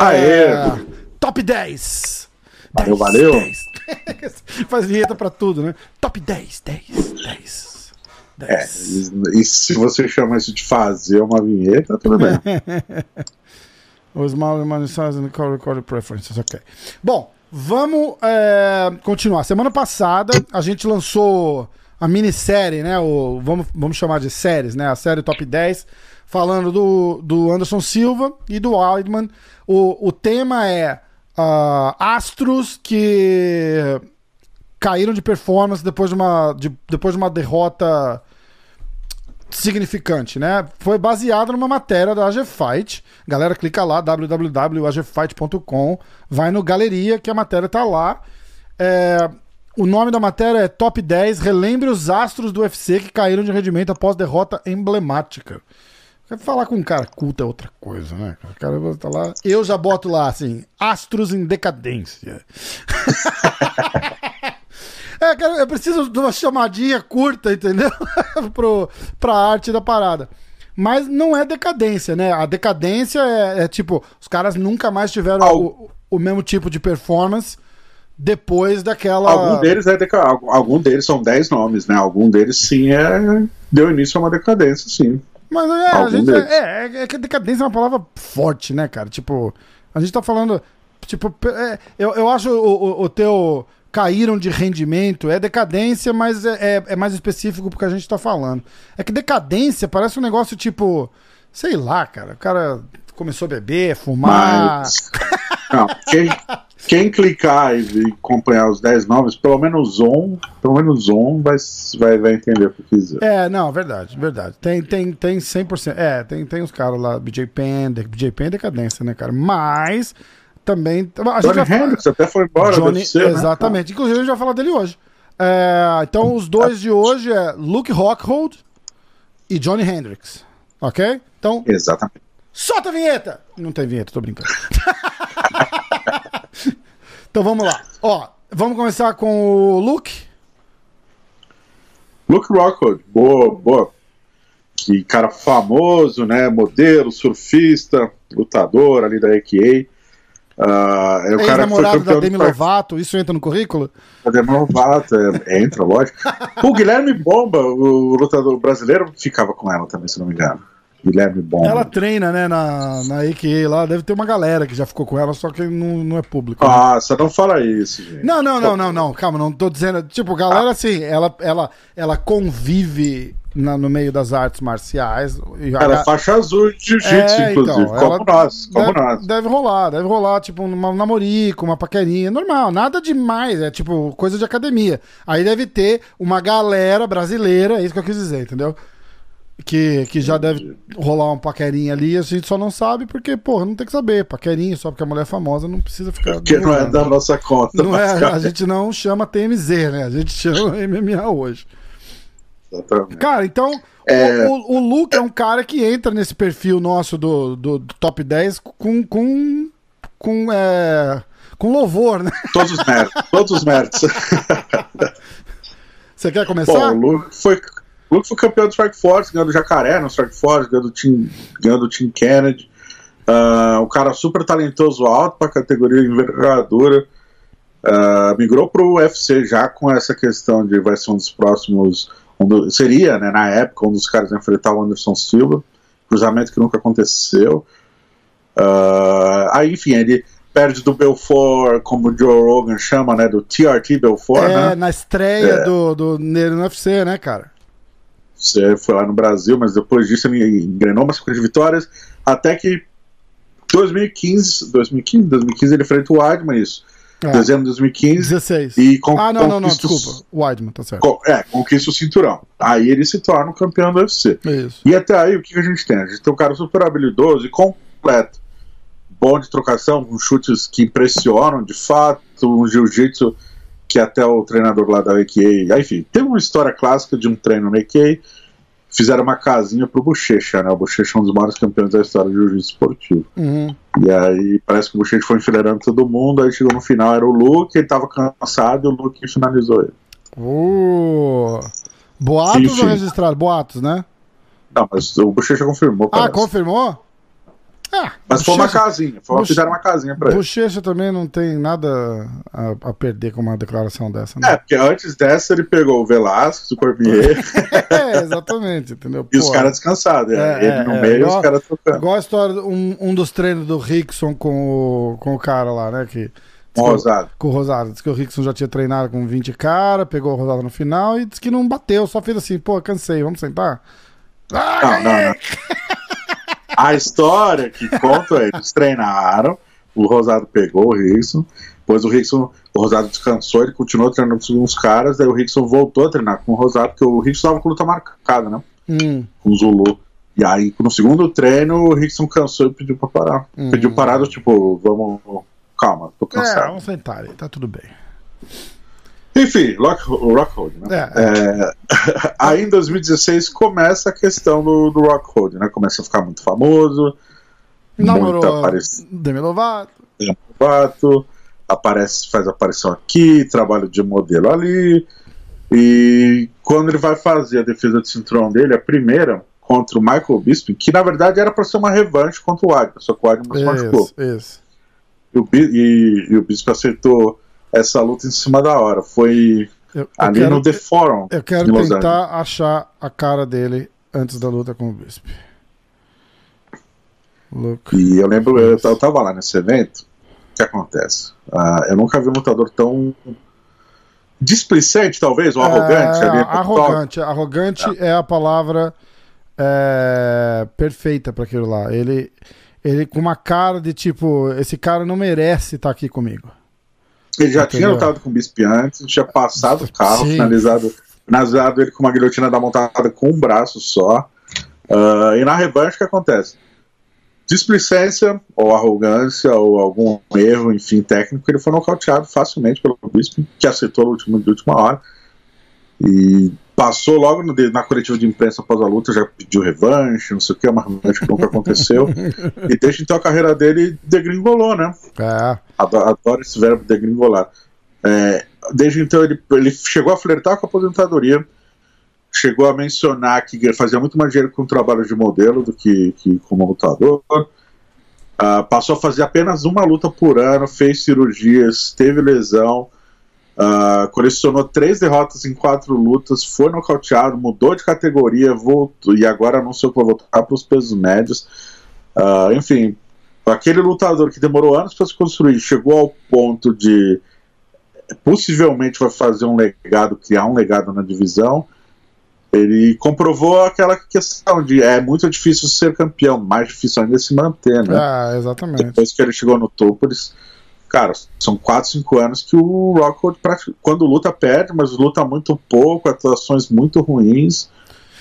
Aê! Top 10! Valeu, valeu. 10. Faz vinheta pra tudo, né? Top 10, 10, 10. É, 10. e, e se você chama isso de fazer uma vinheta, tudo bem. Os mal size and call record preferences, ok. Bom, vamos é, continuar. Semana passada a gente lançou a minissérie, né? O, vamos, vamos chamar de séries, né? A série Top 10, falando do, do Anderson Silva e do Wildman. O, o tema é ah, astros que caíram de performance depois de uma, de- depois de uma derrota significante, né? Foi baseado numa matéria da AG Fight. Galera, clica lá, www.agfight.com, vai no Galeria, que a matéria tá lá. É, o nome da matéria é Top 10, relembre os astros do UFC que caíram de rendimento após derrota emblemática. Falar com um cara culto é outra coisa, né? O cara tá lá. Eu já boto lá assim, astros em decadência. É, eu preciso de uma chamadinha curta, entendeu? Pro, pra arte da parada. Mas não é decadência, né? A decadência é, é tipo, os caras nunca mais tiveram Al- o, o mesmo tipo de performance depois daquela. Algum deles é deca... algum deles são 10 nomes, né? Algum deles sim é deu início a uma decadência, sim. Mas é, a gente, deles. é, é, é que decadência é uma palavra forte, né, cara? Tipo, a gente tá falando. Tipo, é, eu, eu acho o, o, o teu caíram de rendimento é decadência, mas é, é, é mais específico porque a gente tá falando. É que decadência parece um negócio tipo. Sei lá, cara. O cara começou a beber, fumar. Mas. Não, quem, quem clicar e, acompanhar os 10 nomes, pelo menos um, pelo menos um vai, vai, vai entender o que quiser. É, não, verdade, verdade. Tem, tem, tem 100%. É, tem, tem os caras lá, BJ Penn, BJ Penn é decadência, né, cara? Mas também. A Johnny falar- Hendricks até foi embora Johnny, UFC, né? exatamente. Inclusive, a gente vai falar dele hoje. É, então, os dois de hoje é Luke Rockhold e Johnny Hendricks. Ok? Então, Exatamente. solta a vinheta! Não tem vinheta, tô brincando. então, vamos lá. Ó, vamos começar com o Luke. Luke Rockwood, boa, boa. Que cara famoso, né? Modelo, surfista, lutador ali da AKA. Ah, é o cara que foi da Demi Lovato. Isso entra no currículo? da Demi Lovato, é, entra, lógico. O Guilherme Bomba, o lutador brasileiro, ficava com ela também, se não me engano. Guilherme Bomba. Ela treina, né, na, na AKA lá. Deve ter uma galera que já ficou com ela, só que não, não é público. né? Nossa, não fala isso, gente. Não, não, não, não, não. Calma, não tô dizendo. Tipo, galera, assim, ela, ela, ela convive na- no meio das artes marciais. E a- Ela faixa azul de jiu-jitsu, É, inclusive. então, como nós, como deve, nós. deve rolar, deve rolar, tipo, um namorico, uma paquerinha, normal, nada demais, é tipo coisa de academia. Aí deve ter uma galera brasileira, é isso que eu quis dizer, entendeu? Que, que já deve rolar uma paquerinha ali, a gente só não sabe porque, porra, não tem que saber. Paquerinha, só porque a mulher é famosa, não precisa ficar. Porque não é da nossa conta. Não é, a gente não chama TMZ, né? A gente chama MMA hoje. Exatamente. Cara, então, É. o, o, o Luke é um cara que entra nesse perfil nosso do, do, do top 10 com. com. com, é, com louvor, né? Todos os méritos. Todos os méritos. Você quer Bom, começar? o Luke foi, o Luke foi campeão do Strike Force, ganhou do Jacaré no Strike Force, ganhou do Team, ganhou do team Kennedy. Ah, um cara super talentoso, alto para categoria envergadura. Ah, migrou para o UFC já com essa questão de vai ser um dos próximos. Um do- seria, né, na época, um dos caras a enfrentar o Anderson Silva. Cruzamento que nunca aconteceu. Ah, aí, enfim, ele perde do Belfort, como o Joe Rogan chama, né? Do TRT Belfort, é, né? na estreia É. do, do no UFC, né, cara? Você foi lá no Brasil, mas depois disso ele engrenou uma sequência de vitórias, até que 2015, 2015, 2015 ele enfrenta o Weidman, isso. É, Dezembro de 2015, 16. e con Ah, não, não, não, desculpa. O Weidman, tá certo. é, conquista o cinturão. Aí ele se torna o campeão do UFC. Isso. E até aí, o que que a gente tem? A gente tem um cara super habilidoso e completo. Bom de trocação, com chutes que impressionam de fato, um jiu-jitsu que até o treinador lá da AKA. Enfim, tem uma história clássica de um treino na AKA. Fizeram uma casinha pro Bochecha, né? O Bochecha é um dos maiores campeões da história do jiu-jitsu esportivo. Uhum. E aí parece que o Bochecha foi enfileirando todo mundo, aí chegou no final, era o Luke, ele tava cansado e o Luke finalizou ele. Uh, boatos Enfim. ou registrado? Boatos, né? Não, mas o Bochecha confirmou, Ah, parece. confirmou? Ah, Mas foi uma Bochecha- casinha, foi uma, Boche- fizeram uma casinha pra ele. Bochecha também não tem nada a, a perder com uma declaração dessa, É, né? porque antes dessa ele pegou o Velasquez, o Cormier É, exatamente, entendeu? e os Pô, caras descansados. É, ele é, no é, meio e os caras tocando. Igual a história, de um, um dos treinos do Rickson com o, com o cara lá, né? Que, Com o Rosado. Com o Rosado. Diz que o Rickson já tinha treinado com 20 cara, pegou o Rosado no final e disse que não bateu, só fez assim, pô, cansei, vamos sentar? Ah, Não, não, não. A história que conta é: eles treinaram, o Rosado pegou o Rickson, depois o Rickson, o Rosado descansou, ele continuou treinando com uns caras, daí o Rickson voltou a treinar com o Rosado, porque o Rickson tava com luta marcada, né? Hum, Com o Zulu. E aí, no segundo treino, o Rickson cansou e pediu pra parar. Hum. Pediu parada, tipo, vamos. Calma, tô é, cansado. vamos sentar aí, tá tudo bem. Enfim, Rock, Rockhold, né? É, É, aí em 2016 começa a questão do, do Rockhold, né? Começa a ficar muito famoso, Namorou aparição. Demi Lovato. Fato, aparece, faz aparição aqui, trabalho de modelo ali. E quando ele vai fazer a defesa de cinturão dele, a primeira contra o Michael Bisping, que na verdade era para ser uma revanche contra o Adman, só que o se machucou. Isso, isso. E o, Bi- e, e o Bisping aceitou essa luta em cima da hora. Foi Eu, eu ali quero, no The Forum. eu quero tentar achar a cara dele antes da luta com o Bisp. Look. E eu lembro, eu, eu tava lá nesse evento. O que acontece? Ah, eu nunca vi um lutador tão displicente, talvez, ou arrogante. É, ali no toque. arrogante. Arrogante é a palavra é, perfeita para aquilo lá. Ele, ele com uma cara de tipo, esse cara não merece estar aqui comigo. Ele já Entendeu? tinha lutado com o Bispe antes, tinha passado o carro, Sim. finalizado, finalizado ele com uma guilhotina da montada com um braço só. Ah, e na revanche, o que acontece? Displicência, ou arrogância, ou algum erro, enfim, técnico, ele foi nocauteado facilmente pelo Bispe, que último, de última hora. E passou logo no- na coletiva de imprensa após a luta, já pediu revanche, não sei o que, uma revanche que nunca aconteceu. e desde então a carreira dele degringolou, né? É. Adoro, adoro esse verbo degringolar. É, desde então ele, ele chegou a flertar com a aposentadoria, chegou a mencionar que fazia muito mais dinheiro com o trabalho de modelo do que, que como lutador. Ah, passou a fazer apenas uma luta por ano, fez cirurgias, teve lesão, ah, colecionou três derrotas em quatro lutas, foi nocauteado, mudou de categoria, voltou e agora anunciou que vai voltar para os pesos médios. Ah, enfim, aquele lutador que demorou anos para se construir chegou ao ponto de possivelmente vai fazer um legado, criar um legado na divisão. Ele comprovou aquela questão de é muito difícil ser campeão, mais difícil ainda é se manter, né? É, exatamente. Depois que ele chegou no topo, eles. Cara, são 4, 5 anos que o Rockhold, quando luta, perde, mas luta muito pouco, atuações muito ruins.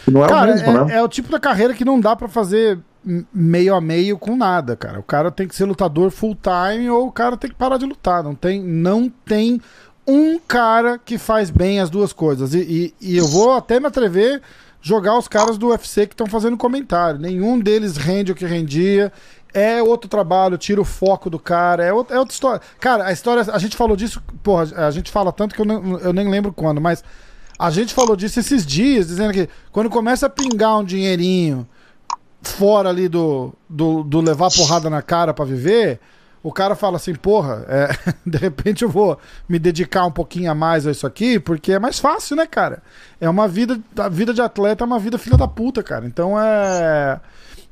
Não é Cara, o mesmo, é, né? é o tipo da carreira que não dá pra fazer meio a meio com nada, cara. O cara tem que ser lutador full time ou o cara tem que parar de lutar. Não tem, não tem um cara que faz bem as duas coisas. E, e- e eu vou até me atrever jogar os caras do UFC que estão fazendo comentário. Nenhum deles rende o que rendia. É outro trabalho, tira o foco do cara, é, outra- é outra história. Cara, a história, a gente falou disso, porra, a gente fala tanto que eu, não- eu nem lembro quando, mas a gente falou disso esses dias, dizendo que quando começa a pingar um dinheirinho fora ali do, do, do levar porrada na cara pra viver, o cara fala assim, porra, é, de repente eu vou me dedicar um pouquinho a mais a isso aqui, porque é mais fácil, né, cara? É uma vida, a vida de atleta é uma vida filha da puta, cara. Então é.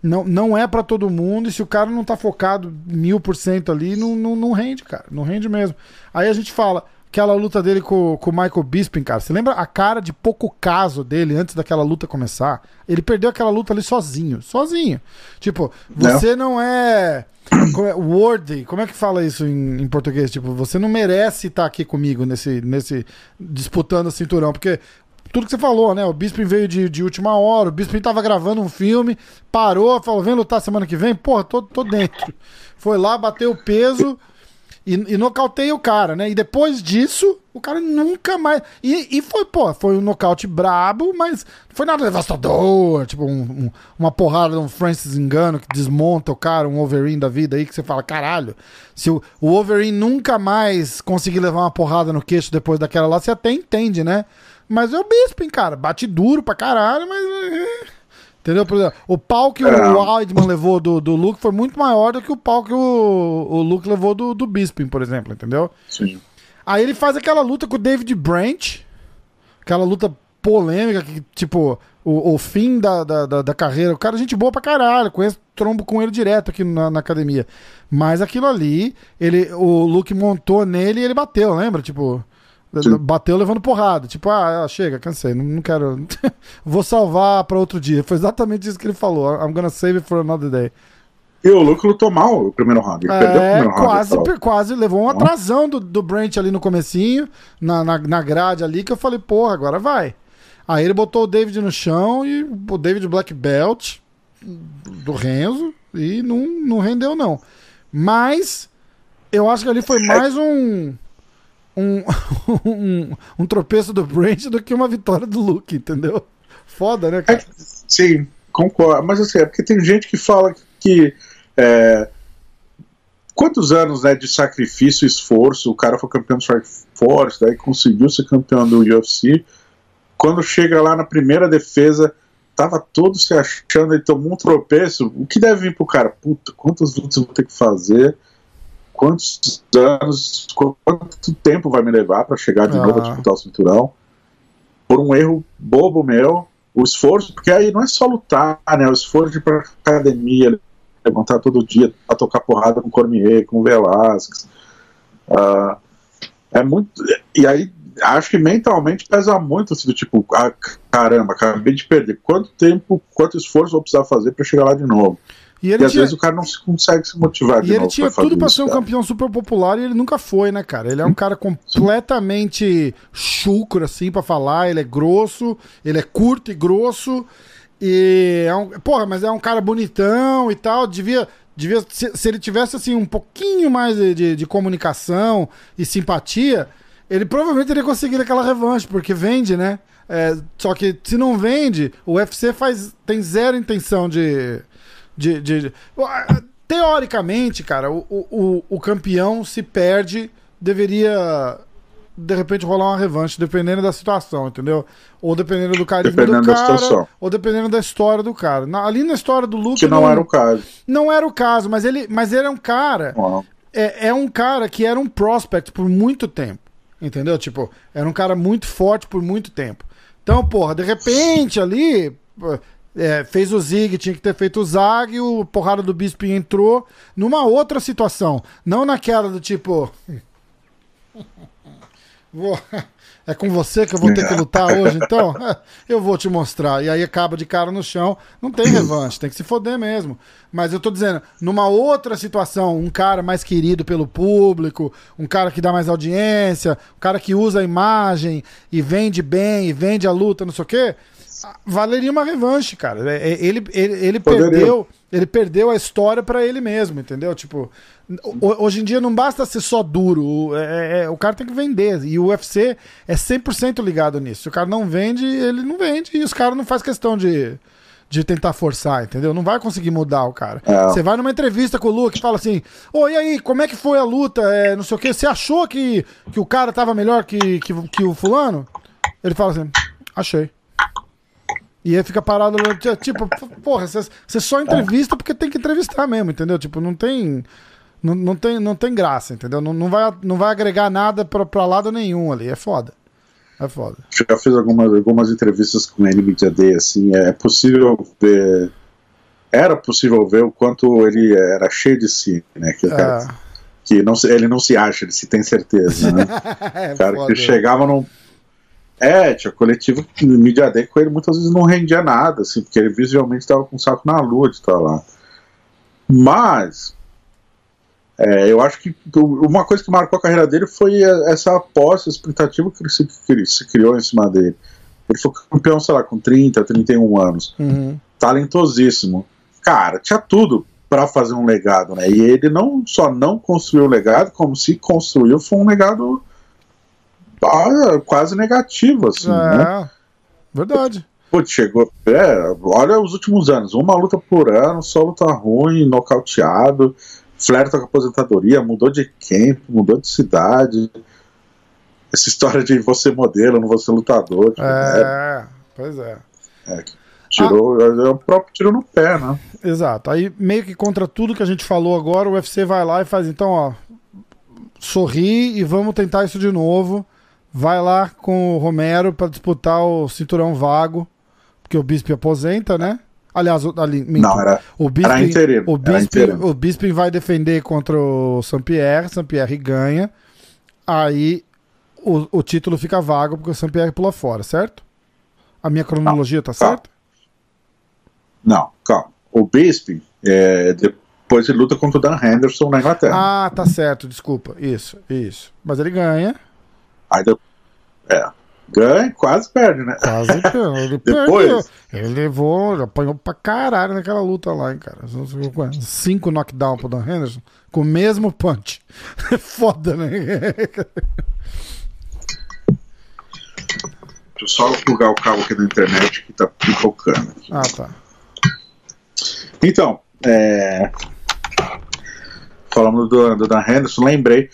Não, não é pra todo mundo, e se o cara não tá focado mil por cento ali, não, não, não rende, cara. Não rende mesmo. Aí a gente fala, aquela luta dele com, com o Michael Bisping, cara. Você lembra a cara de pouco caso dele antes daquela luta começar? Ele perdeu aquela luta ali sozinho. Sozinho. Tipo, você não, é. Como é worthy, como é que fala isso em, em português? Tipo, você não merece estar aqui comigo nesse, nesse disputando o cinturão, porque tudo que você falou, né? O Bisping veio de, de última hora, o Bisping tava gravando um filme, parou, falou: vem lutar semana que vem? Porra, tô, tô dentro. Foi lá, bateu o peso e, e nocauteia o cara, né? E depois disso, o cara nunca mais. E, e foi, pô, foi um nocaute brabo, mas não foi nada devastador. Tipo, um, um, uma porrada, um Francis Engano que desmonta o cara, um Wolverine da vida aí, que você fala, caralho. Se o, o nunca mais conseguir levar uma porrada no queixo depois daquela lá, você até entende, né? Mas é o Bisping, cara. Bate duro pra caralho, mas. É, Entendeu? Por exemplo, o pau que é. o Weidman levou do, do Luke foi muito maior do que o pau que o, o Luke levou do, do Bisping, por exemplo, entendeu? Sim. Aí ele faz aquela luta com o David Branch, aquela luta polêmica, que, tipo, o, o fim da, da, da, da, carreira. O cara é gente boa pra caralho, conheço trombo com ele direto aqui na, na, academia. Mas aquilo ali, ele, o Luke montou nele e ele bateu, lembra? Tipo. Sim. Bateu levando porrada. Tipo, ah, ah chega, cansei, não, não quero. Vou salvar para outro dia. Foi exatamente isso que ele falou. I'm gonna save it for another day. E o Luke lutou mal o primeiro round. Ele é, perdeu o primeiro round. Quase, quase levou um atrasão do, do Brent ali no comecinho, na, na, na grade ali, que eu falei, porra, agora vai. Aí ele botou o David no chão e o David Black Belt do Renzo e não, não rendeu, não. Mas eu acho que ali foi mais um um, um, um, tropeço do Brent do que uma vitória do Luke, entendeu? Foda, né, cara? É, sim, concordo. Mas assim, é porque tem gente que fala que. É, quantos anos né, de sacrifício e esforço o cara foi campeão do Strike Force, daí conseguiu ser campeão do UFC. Quando chega lá na primeira defesa, tava todo se achando, ele tomou um tropeço. O que deve vir pro cara? Puta, quantas lutas eu vou ter que fazer? Quantos anos, quanto tempo vai me levar para chegar de ah. novo a disputar o cinturão. Por um erro bobo meu, o esforço, porque aí não é só lutar, né? O esforço de ir pra academia, levantar todo dia a tocar porrada com Cormier, com Velasquez. Uh, é muito. E aí acho que mentalmente pesa muito assim, do tipo, ah, caramba, acabei de perder. Quanto tempo, quanto esforço vou precisar fazer para chegar lá de novo? E, e às tinha... vezes o cara não se consegue se motivar E ele tinha tudo para ser um campeão super popular e ele nunca foi, né, cara? Ele é um cara completamente chucro, assim, para falar. Ele é grosso, ele é curto e grosso. E é um. Porra, mas é um cara bonitão e tal. Devia. devia se, se ele tivesse, assim, um pouquinho mais de, de, de comunicação e simpatia, ele provavelmente teria conseguido aquela revanche, porque vende, né? É, só que se não vende, o UFC faz, tem zero intenção de, de, de, teoricamente, cara, o, o, o campeão se perde, deveria de repente rolar uma revanche, dependendo da situação, entendeu? Ou dependendo do carisma dependendo do cara, ou dependendo da história do cara. Na, ali na história do Luke. Que não, não, era o caso. Não era o caso, mas ele, mas ele é um cara. É, é um cara que era um prospect por muito tempo. Entendeu? Tipo, era um cara muito forte por muito tempo. Então, porra, de repente ali é, fez o Zig, tinha que ter feito o Zag, o porrada do Bispo entrou numa outra situação. Não naquela do tipo. Vou... É com você que eu vou ter que lutar hoje, então? Eu vou te mostrar. E aí acaba de cara no chão. Não tem revanche, tem que se foder mesmo. Mas eu tô dizendo, numa outra situação, um cara mais querido pelo público, um cara que dá mais audiência, um cara que usa a imagem e vende bem, e vende a luta, não sei o quê valeria uma revanche, cara. É, é, ele, ele, ele perdeu, ele perdeu a história para ele mesmo, entendeu? Tipo, hoje em dia não basta ser só duro, é, é, o cara tem que vender. E o UFC é 100% ligado nisso. Se o cara não vende, ele não vende e os caras não faz questão de de tentar forçar, entendeu? Não vai conseguir mudar o cara. É. Você vai numa entrevista com o Luke e fala assim: Ô, oh, e aí, como é que foi a luta? É, não sei o que. Você achou que, que o cara tava melhor que, que, que o fulano? Ele fala assim: achei. E aí fica parado, tipo, porra, você só entrevista porque tem que entrevistar mesmo, entendeu? Tipo, não tem. Não, não, tem, não tem graça, entendeu? Não, não, vai, não vai agregar nada pra, pra lado nenhum ali. É foda. É foda. Já fiz algumas, algumas entrevistas com o NMedia Day, assim, é possível ver. Era possível ver o quanto ele era cheio de si, né? Que, é. cara, que não, ele não se acha, ele se tem certeza, né? é, cara foda. que chegava num é, tinha coletivo que Media Day com ele muitas vezes não rendia nada, assim, porque ele visualmente estava com o saco na lua de estar lá. Mas é, eu acho que uma coisa que marcou a carreira dele foi essa aposta, expectativa que ele se, que se criou em cima dele. Ele foi campeão, sei lá, com 30, 31 anos. Uhum. Talentosíssimo. Cara, tinha tudo para fazer um legado, né? E ele não só não construiu o legado, como se construiu, foi um legado quase negativo, assim, é, né? Verdade. Putz, chegou. É, olha os últimos anos, uma luta por ano, só luta ruim, nocauteado, flerta com a aposentadoria, mudou de camp, mudou de cidade. Essa história de você modelo, não você lutador. Tipo, é, né? pois é. é tirou, ah. é o próprio tiro no pé, né? Exato. Aí, meio que contra tudo que a gente falou agora, o UFC vai lá e faz, então, ó, sorri e vamos tentar isso de novo. Vai lá com o Romero para disputar o cinturão vago, porque o Bisping aposenta, né? Aliás, ali, minto, não, era, o Bisping, era interino, o Bisping, era o Bisping vai defender contra o Saint-Pierre, Saint-Pierre ganha. Aí o, o título fica vago porque o Saint-Pierre pula fora, certo? A minha cronologia não, tá certa? Não, calma. O Bisping, é, depois ele luta contra o Dan Henderson na Inglaterra. Ah, tá certo, desculpa. Isso, isso. Mas ele ganha. Aí, é, ganha quase perde, né? Quase perde. Ele Depois... Ele levou, apanhou pra caralho naquela luta lá, hein, cara. Cinco knockdown pro Dan Henderson com o mesmo punch. Foda, né? Deixa eu só plugar o cabo aqui na internet que tá pipocando. Ah, tá. Então, é... falando do, do Dan Henderson, lembrei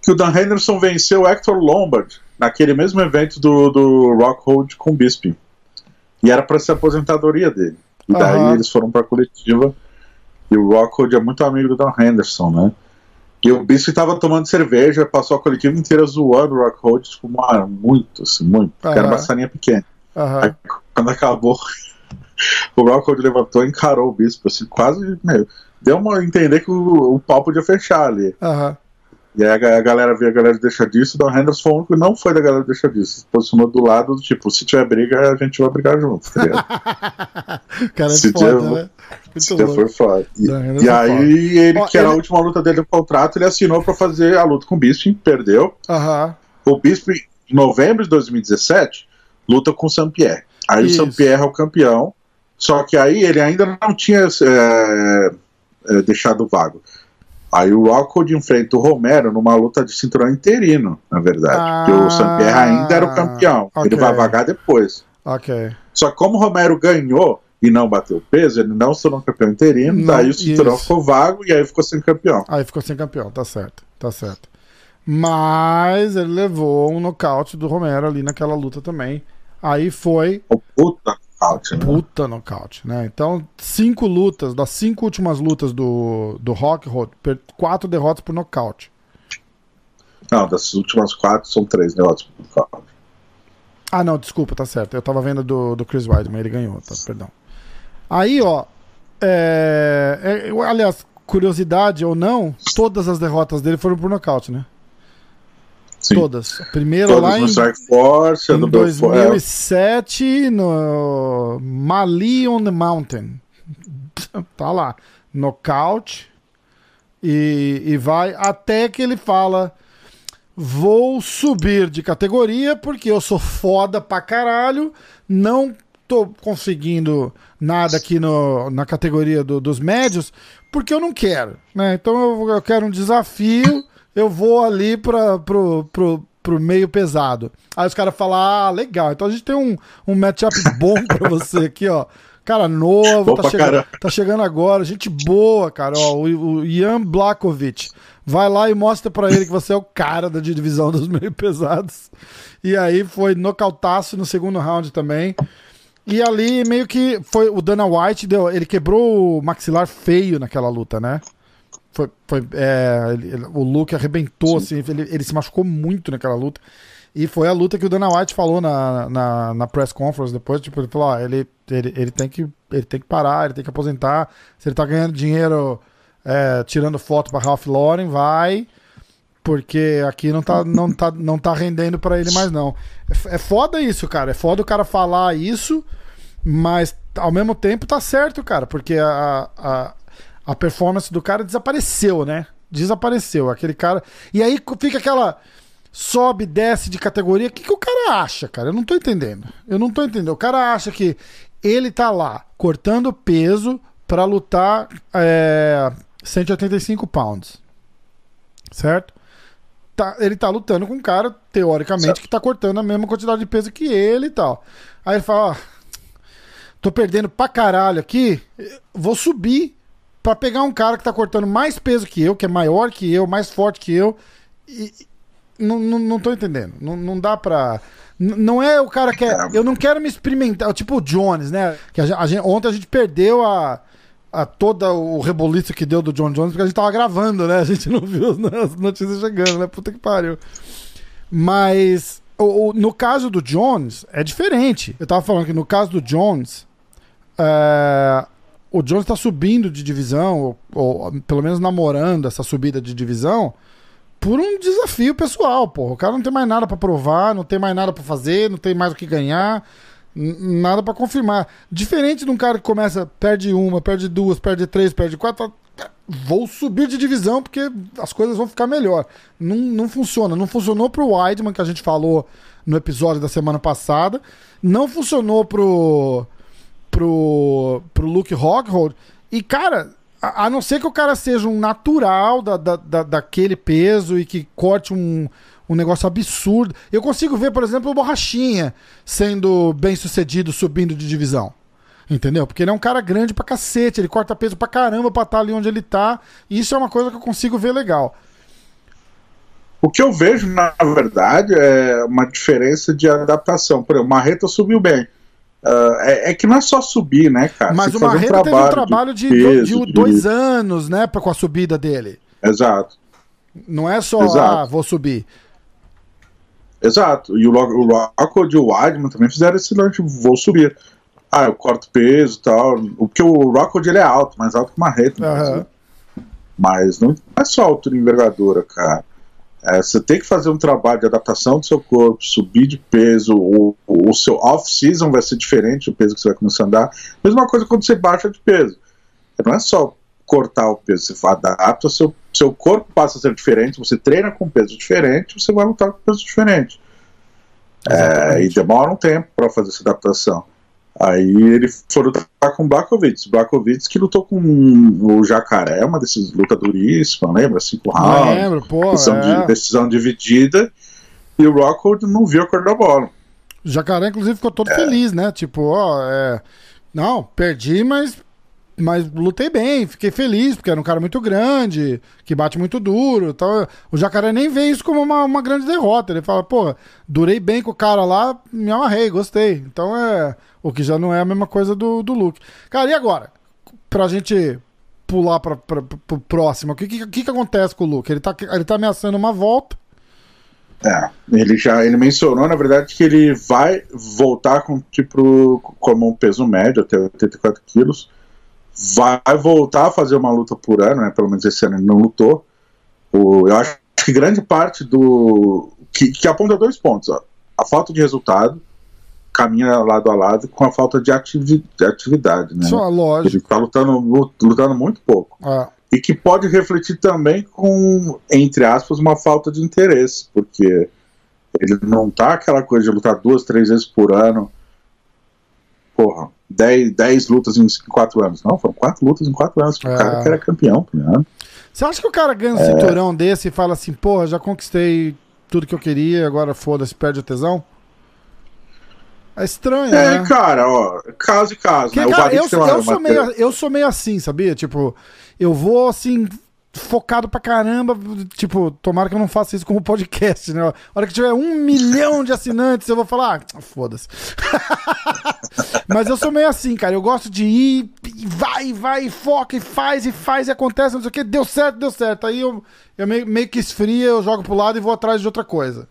que o Dan Henderson venceu o Hector Lombard naquele mesmo evento do, do Rockhold com o Bisping. E era para ser a aposentadoria dele. E daí uhum. eles foram pra coletiva. E o Rockhold é muito amigo do Henderson, né? E o Bisping tava tomando cerveja, passou a coletiva inteira zoando o Rockhold, tipo, mano, muito, assim, muito. Uhum. Era uma salinha pequena. Uhum. Aí, quando acabou, o Rockhold levantou e encarou o Bispo, assim, quase, meu, deu uma entender que o, o pau podia fechar ali. Uhum. E aí a, galera vê a galera deixa disso, o Don Henderson foi o único que não foi da galera deixa disso. Se posicionou do lado, tipo, se tiver briga, a gente vai brigar junto, tá ligado? cara, é se foda, tiver, né? Se tiver foi foda. E, e aí foda. ele, oh, que era ele... a última luta dele no contrato, ele assinou pra fazer a luta com o Bisping, perdeu. O Bisping, em novembro de 2017, luta com o Saint-Pierre. Aí Isso. o Saint-Pierre é o campeão, só que aí ele ainda não tinha é, é, deixado vago. Aí o Rockwood enfrenta o Romero numa luta de cinturão interino, na verdade. Ah, porque o Saint-Pierre ainda era o campeão. Okay. Ele vai vagar depois. Ok. Só que como o Romero ganhou e não bateu peso, ele não se tornou campeão interino, não, daí o cinturão isso. ficou vago e aí ficou sem campeão. Aí ficou sem campeão, tá certo, tá certo. Mas ele levou um nocaute do Romero ali naquela luta também. Aí foi. O puta nocaute, né? Puta nocaute, né? Então, cinco lutas, das cinco últimas lutas do, do Rock, quatro derrotas por nocaute. Não, das últimas quatro são três derrotas por nocaute. Ah, não, desculpa, tá certo. Eu tava vendo do, do Chris Weidman, ele ganhou, tá, perdão. Aí, ó, é, é, aliás, curiosidade ou não, todas as derrotas dele foram por nocaute, né? Sim. Todas. Todas lá no em, Strike Force, em 2007 no Mali on the Mountain. Tá lá. Knockout. E, e vai até que ele fala: Vou subir de categoria porque eu sou foda pra caralho. Não tô conseguindo nada aqui no, na categoria do, dos médios porque eu não quero. Né? Então eu, eu quero um desafio eu vou ali pra, pro, pro, pro meio pesado. Aí os caras falam, ah, legal, então a gente tem um, um matchup bom pra você aqui, ó. Cara novo, tá chegando, tá chegando, agora, gente boa, cara. Ó, o, o Ian Blakovic. Vai lá e mostra para ele que você é o cara da divisão dos meio pesados. E aí foi nocautaço no segundo round também. E ali meio que foi o Dana White deu, ele quebrou o maxilar feio naquela luta, né? Foi, foi, é, ele, o Luke arrebentou, Sim. assim, ele, ele se machucou muito naquela luta. E foi a luta que o Dana White falou na, na, na press conference depois, tipo, ele falou, ó, ele, ele, ele, tem que, ele tem que parar, ele tem que aposentar. Se ele tá ganhando dinheiro é, tirando foto pra Ralph Lauren, vai. Porque aqui não tá, não tá, não tá rendendo para ele mais, não. É, é foda isso, cara. É foda o cara falar isso, mas ao mesmo tempo tá certo, cara. Porque a, a, a performance do cara desapareceu, né? Desapareceu. Aquele cara. E aí fica aquela. Sobe, desce de categoria. O que, que o cara acha, cara? Eu não tô entendendo. Eu não tô entendendo. O cara acha que ele tá lá cortando peso para lutar é, 185 pounds. Certo? Tá, ele tá lutando com um cara, teoricamente, certo. que tá cortando a mesma quantidade de peso que ele e tal. Aí ele fala: ó, tô perdendo pra caralho aqui, vou subir para pegar um cara que tá cortando mais peso que eu, que é maior que eu, mais forte que eu. E, não, não, não tô entendendo. Não, não dá pra. Não é o cara que é. Eu não quero me experimentar. Tipo o Jones, né? Que a, a gente, ontem a gente perdeu a, a todo o reboliço que deu do John Jones, porque a gente tava gravando, né? A gente não viu as notícias chegando, né? Puta que pariu. Mas o, o, no caso do Jones, é diferente. Eu tava falando que no caso do Jones, é, o Jones tá subindo de divisão, ou, ou pelo menos namorando essa subida de divisão por um desafio pessoal, porra. O cara não tem mais nada para provar, não tem mais nada para fazer, não tem mais o que ganhar, nada para confirmar. Diferente de um cara que começa, perde uma, perde duas, perde três, perde quatro, vou subir de divisão porque as coisas vão ficar melhor. Não, não funciona. Não funcionou pro Weidman, que a gente falou no episódio da semana passada. Não funcionou pro, pro, pro Luke Rockhold. E, cara, a, a, não ser que o cara seja um natural da, da, da, daquele peso e que corte um, um negócio absurdo. Eu consigo ver, por exemplo, o Borrachinha sendo bem sucedido subindo de divisão. Entendeu? Porque ele é um cara grande pra cacete, ele corta peso pra caramba pra estar ali onde ele tá. E isso é uma coisa que eu consigo ver legal. O que eu vejo, na verdade, é uma diferença de adaptação. Por exemplo, o Marreta subiu bem. Uh, é, é, que não é só subir, né, cara? Mas o Marreta um teve um trabalho de, de, peso, de dois de... anos, né, com a subida dele. Exato. Não é só, Exato. ah, vou subir. Exato. E o, o Rockwood e o Weidman também fizeram esse lance, vou subir. Ah, eu corto peso e tal. Porque o Rockwood ele é alto, mais alto que o Marreta. Uhum. Mas não é só altura e envergadura, cara. É, você tem que fazer um trabalho de adaptação do seu corpo, subir de peso, o, o seu off-season vai ser diferente do peso que você vai começar a andar. Mesma coisa quando você baixa de peso. Não é só cortar o peso, você adapta, seu, seu corpo passa a ser diferente, você treina com peso diferente, você vai lutar com peso diferente. É, e demora um tempo para fazer essa adaptação. Aí ele foi lutar com o Blakovic. Blakovic que lutou com o Jacaré, uma desses lutadoríssimos, lembra? Cinco rounds. Lembro, pô. Decisão, é. de, decisão dividida. E o Rockhold não viu a cor da bola. O Jacaré, inclusive, ficou todo é. feliz, né? Tipo, ó, é. Não, perdi, mas mas lutei bem, fiquei feliz, porque era um cara muito grande, que bate muito duro. Então, o Jacaré nem vê isso como uma, uma grande derrota. Ele fala, pô, durei bem com o cara lá, me amarrei, gostei. Então é. O que já não é a mesma coisa do, do Luke. Cara, e agora? Pra gente pular pra, pra, pro próximo, o que, que, que, acontece com o Luke? Ele tá, ele tá ameaçando uma volta. É, ele já ele mencionou, na verdade, que ele vai voltar com tipo como um peso médio até 84 quilos vai voltar a fazer uma luta por ano, né? Pelo menos esse ano ele não lutou. O, eu acho que grande parte do. que, que aponta dois pontos: ó. a falta de resultado caminha lado a lado com a falta de, ativi de atividade, né? Só lógico. Ele está lutando, lutando muito pouco. Ah. E que pode refletir também com, entre aspas, uma falta de interesse, porque ele não tá aquela coisa de lutar duas, três vezes por ano. Porra, 10, 10 lutas em 4 anos. Não, foram 4 lutas em 4 anos. O é. cara que era campeão. Né? Você acha que o cara ganha um é... cinturão desse e fala assim, porra, já conquistei tudo que eu queria, agora foda-se, perde o tesão? É estranho, é, né? cara, ó, caso e caso, né? Cara, eu, eu, sou meio, eu sou meio assim, sabia? Tipo, eu vou assim, focado pra caramba. Tipo, tomara que eu não faça isso como podcast, né? A hora que tiver um milhão de assinantes, eu vou falar, ah, foda-se. Mas eu sou meio assim, cara. Eu gosto de ir, vai, vai, foca, e faz, e faz, e acontece, não sei o que. Deu certo, deu certo. Aí eu, eu meio, meio que esfria, eu jogo pro lado e vou atrás de outra coisa.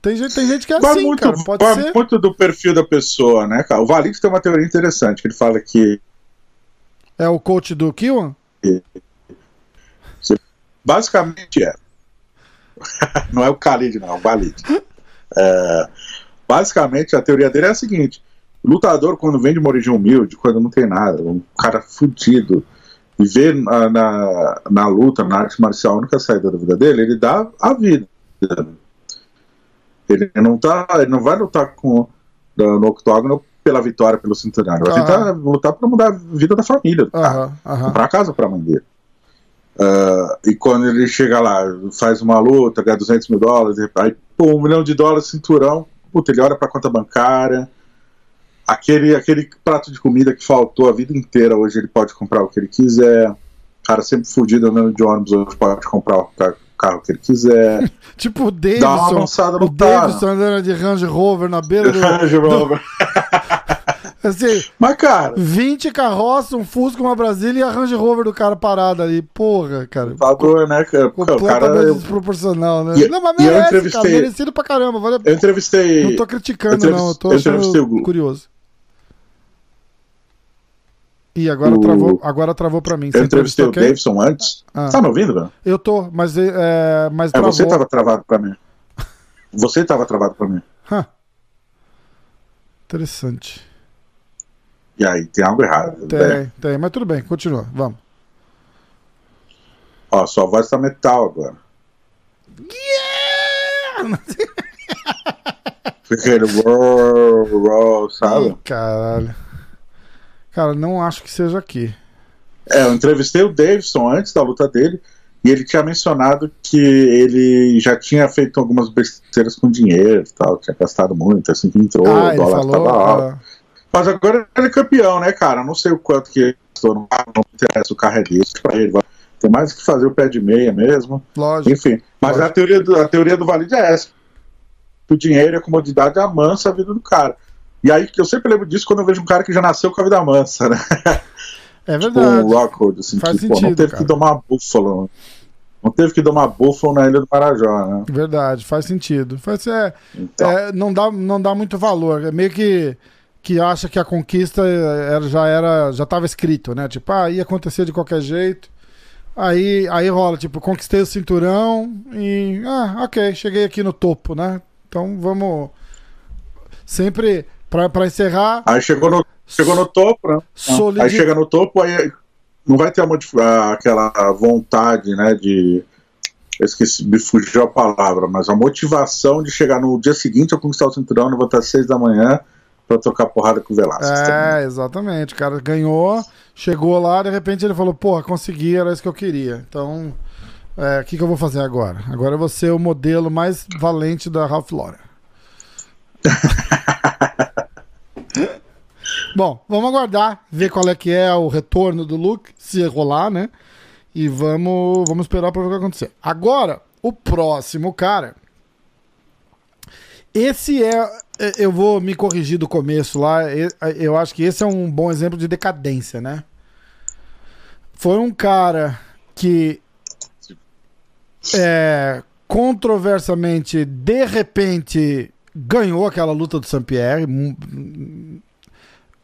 Tem gente, tem gente que é vai assim, muito, cara. Pode vai ser. muito do perfil da pessoa, né, cara? O Valide tem uma teoria interessante, que ele fala que. É o coach do Kiwan? Basicamente é. não é o Khalid, não, é o Khalid. É, basicamente, a teoria dele é a seguinte: lutador, quando vem de uma origem humilde, quando não tem nada, um cara fudido, e vê na, na, na luta, na arte marcial, a única saída da vida dele, ele dá a vida. Ele não, tá, ele não vai lutar com, no octógono pela vitória pelo cinturão. Ele vai Aham. tentar lutar pra mudar a vida da família. cara. Aham, aham. comprar casa pra mãe dele. Ah, e quando ele chega lá, faz uma luta, ganha 200 mil dólares, aí, pô, um milhão de dólares, cinturão, puta, ele olha pra conta bancária, aquele, aquele prato de comida que faltou a vida inteira, hoje ele pode comprar o que ele quiser, o cara sempre fudido andando de ônibus, hoje pode comprar o ca- carro que ele quiser, Tipo o dá uma Davidson. avançada O no cara. Davidson andando de Range Rover na beira do. Range Rover. Assim, Mas, cara, 20 carroças, um Fusca, uma Brasília e a Range Rover do cara parado ali. Porra, cara. doido, né? cara? O cara, Completamente eu, desproporcional, né? E- não, mas eu merece, cara. Merecido pra caramba. Vale... eu entrevistei. Não tô criticando, eu não. Eu tô eu o curioso. Ih, agora, O- travou, agora travou pra mim. Você Eu entrevistei o quem? Davidson antes. Ah. Tá me ouvindo, velho? Eu tô, mas, é, mas É, travou. você tava travado pra mim. Você tava travado pra mim. Interessante. E aí, tem algo errado. Tem, né? tem, mas tudo bem, continua. Vamos. Ó, sua voz tá metal agora. Fica aquele uou, uou, sabe? Ih, caralho. Cara, não acho que seja aqui. É, eu entrevistei o Davidson antes da luta dele e ele tinha mencionado que ele já tinha feito algumas besteiras com dinheiro e tal, tinha gastado muito, assim que entrou, ah, o dólar falou. tava alto. ah, Mas agora ele é campeão, né, cara? Não sei o quanto que ele gastou no carro, não interessa, o carro é dele pra ele. Tem mais que fazer o pé de meia mesmo. lógico. Enfim, mas Lógico. a teoria, do, a teoria do Valide é essa. O dinheiro e a comodidade amansa a vida do cara. E aí, que eu sempre lembro disso quando eu vejo um cara que já nasceu com a vida mansa, né? É Tipo verdade. o Rockwood, assim, Faz que, pô, não sentido, teve cara. que domar búfalo. Não teve que domar búfalo na Ilha do Marajó, né? Verdade, faz sentido. Faz, é, Então, é, não, dá, não dá muito valor. É meio que, que acha que a conquista era, já era já estava escrito, né? Tipo, ah, ia acontecer de qualquer jeito. Aí, aí rola, tipo, conquistei o cinturão e. Ah, ok, cheguei aqui no topo, né? Então vamos. Sempre, pra, pra encerrar, aí chegou no, chegou no topo, né? Aí chega no topo, aí não vai ter a aquela vontade, né, de... Eu esqueci, me fugiu a palavra, mas a motivação de chegar no dia seguinte a conquistar o cinturão, levantar às seis da manhã pra trocar porrada com o Velasquez. É, exatamente. O cara ganhou, chegou lá, de repente ele falou, porra, consegui, era isso que eu queria. Então, é, o que, que eu vou fazer agora? Agora eu vou ser o modelo mais valente da Ralph Lauren. Bom, vamos aguardar, ver qual é que é o retorno do Luke, se rolar, né? E vamos, vamos esperar pra ver o que vai acontecer. Agora, o próximo cara. Esse é. é, Eu vou me corrigir do começo lá. e- Eu acho que esse é um bom exemplo de decadência, né? Foi um cara que. É, controversamente, de repente, ganhou aquela luta do Saint-Pierre. Hum,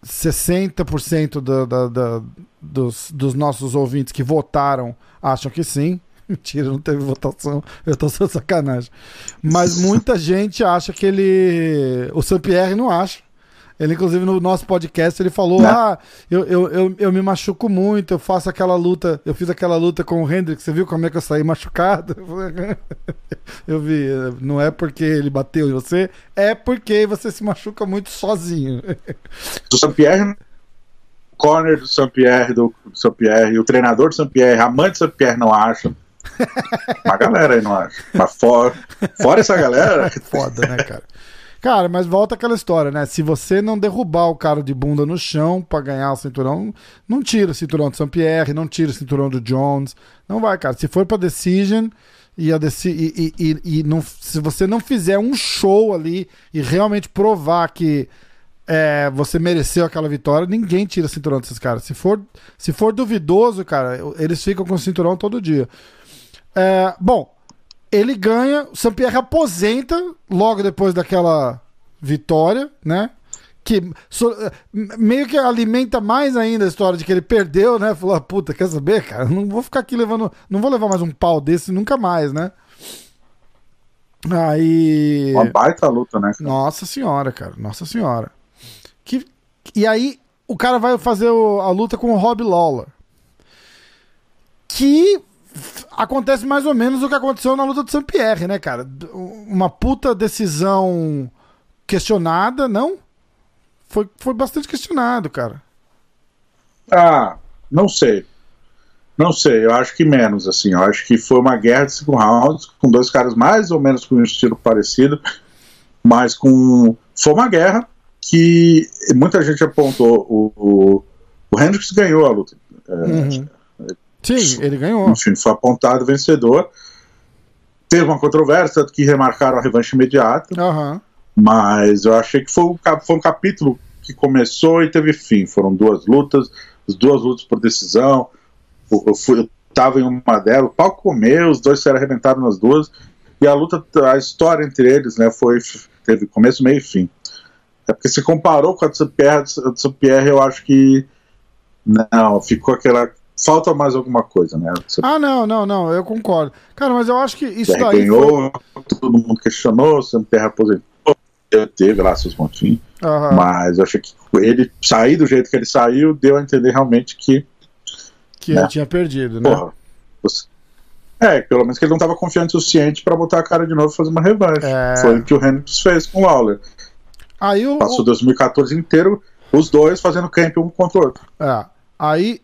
60% da, da, da, dos, dos nossos ouvintes que votaram acham que sim. Mentira, não teve votação. Eu tô só sacanagem. Mas muita gente acha que ele. O Saint-Pierre não acha. Ele, inclusive, no nosso podcast, ele falou: Né? Ah, eu, eu, eu, eu me machuco muito, eu faço aquela luta, eu fiz aquela luta com o Hendrick, você viu como é que eu saí machucado? Eu vi, não é porque ele bateu em você, é porque você se machuca muito sozinho. Do Saint-Pierre, o corner do Saint-Pierre, do Saint-Pierre, o treinador do Saint-Pierre, a mãe do Saint-Pierre não acha. Uma galera aí não acha. Mas fora, fora essa galera, Foda, né, cara? Cara, mas volta aquela história, né? Se você não derrubar o cara de bunda no chão pra ganhar o cinturão, não tira o cinturão do Saint-Pierre, não tira o cinturão do Jones. Não vai, cara. Se for pra Decision e, a deci e, e, e, e não, se você não fizer um show ali e realmente provar que é, você mereceu aquela vitória, ninguém tira o cinturão desses caras. Se for, se for duvidoso, cara, eles ficam com o cinturão todo dia. É, bom, ele ganha, o Sampierre aposenta logo depois daquela vitória, né? Que so- meio que alimenta mais ainda a história de que ele perdeu, né? Falou, puta, quer saber, cara? Não vou ficar aqui levando. Não vou levar mais um pau desse nunca mais, né? Aí. uma baita luta, né? cara? Nossa senhora, cara. Nossa senhora. Que, e aí, o cara vai fazer o- a luta com o Rob Lawler. Que acontece mais ou menos o que aconteceu na luta do Saint-Pierre, né, cara? Uma puta decisão questionada, não? foi, foi bastante questionado, cara. Ah, não sei. Não sei, eu acho que menos, assim. Eu acho que foi uma guerra de cinco rounds, com dois caras mais ou menos com um estilo parecido, mas com. Foi uma guerra que muita gente apontou. O, o, o Hendricks ganhou a luta. É, Uhum. Sim, ele ganhou. enfim, foi apontado vencedor. Teve uma controvérsia, que remarcaram a revanche imediata, Aham. mas eu achei que foi um, foi um capítulo que começou e teve fim. Foram duas lutas, as duas lutas por decisão. Eu, fui, eu tava em uma delas, o pau comeu, os dois foram arrebentados nas duas, e a luta, a história entre eles, né, foi, teve começo, meio e fim. É porque se comparou com a Saint-Pierre, a de Saint-Pierre eu acho que não, ficou aquela. Falta mais alguma coisa, né? Você Ah, não, não, não, eu concordo. Cara, mas eu acho que isso daí foi... ganhou, todo mundo questionou, Saint-Pierre aposentou, teve lá seus pontinhos, Aham. mas eu achei que ele sair do jeito que ele saiu deu a entender realmente que, Que né? ele tinha perdido, né? porra, você- é, pelo menos que ele não estava confiante o suficiente para botar a cara de novo e fazer uma revanche. É. Foi o que o Hendricks fez com o Lawler. Aí o, Passou 2014 inteiro, os dois fazendo camp um contra o outro. É. Aí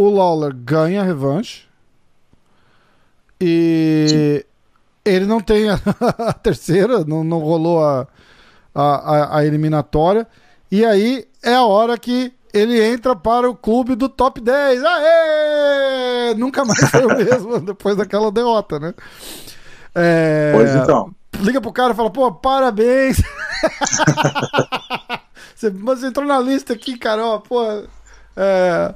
o Lawler ganha a revanche. E ele não tem a, a terceira, não, não rolou a, a, a- eliminatória. E aí é a hora que ele entra para o clube do top 10. Aê! Nunca mais foi o mesmo depois daquela derrota, né? É, Pois então. Liga pro cara e fala, pô, parabéns. você, você entrou na lista aqui, cara, ó, pô. é,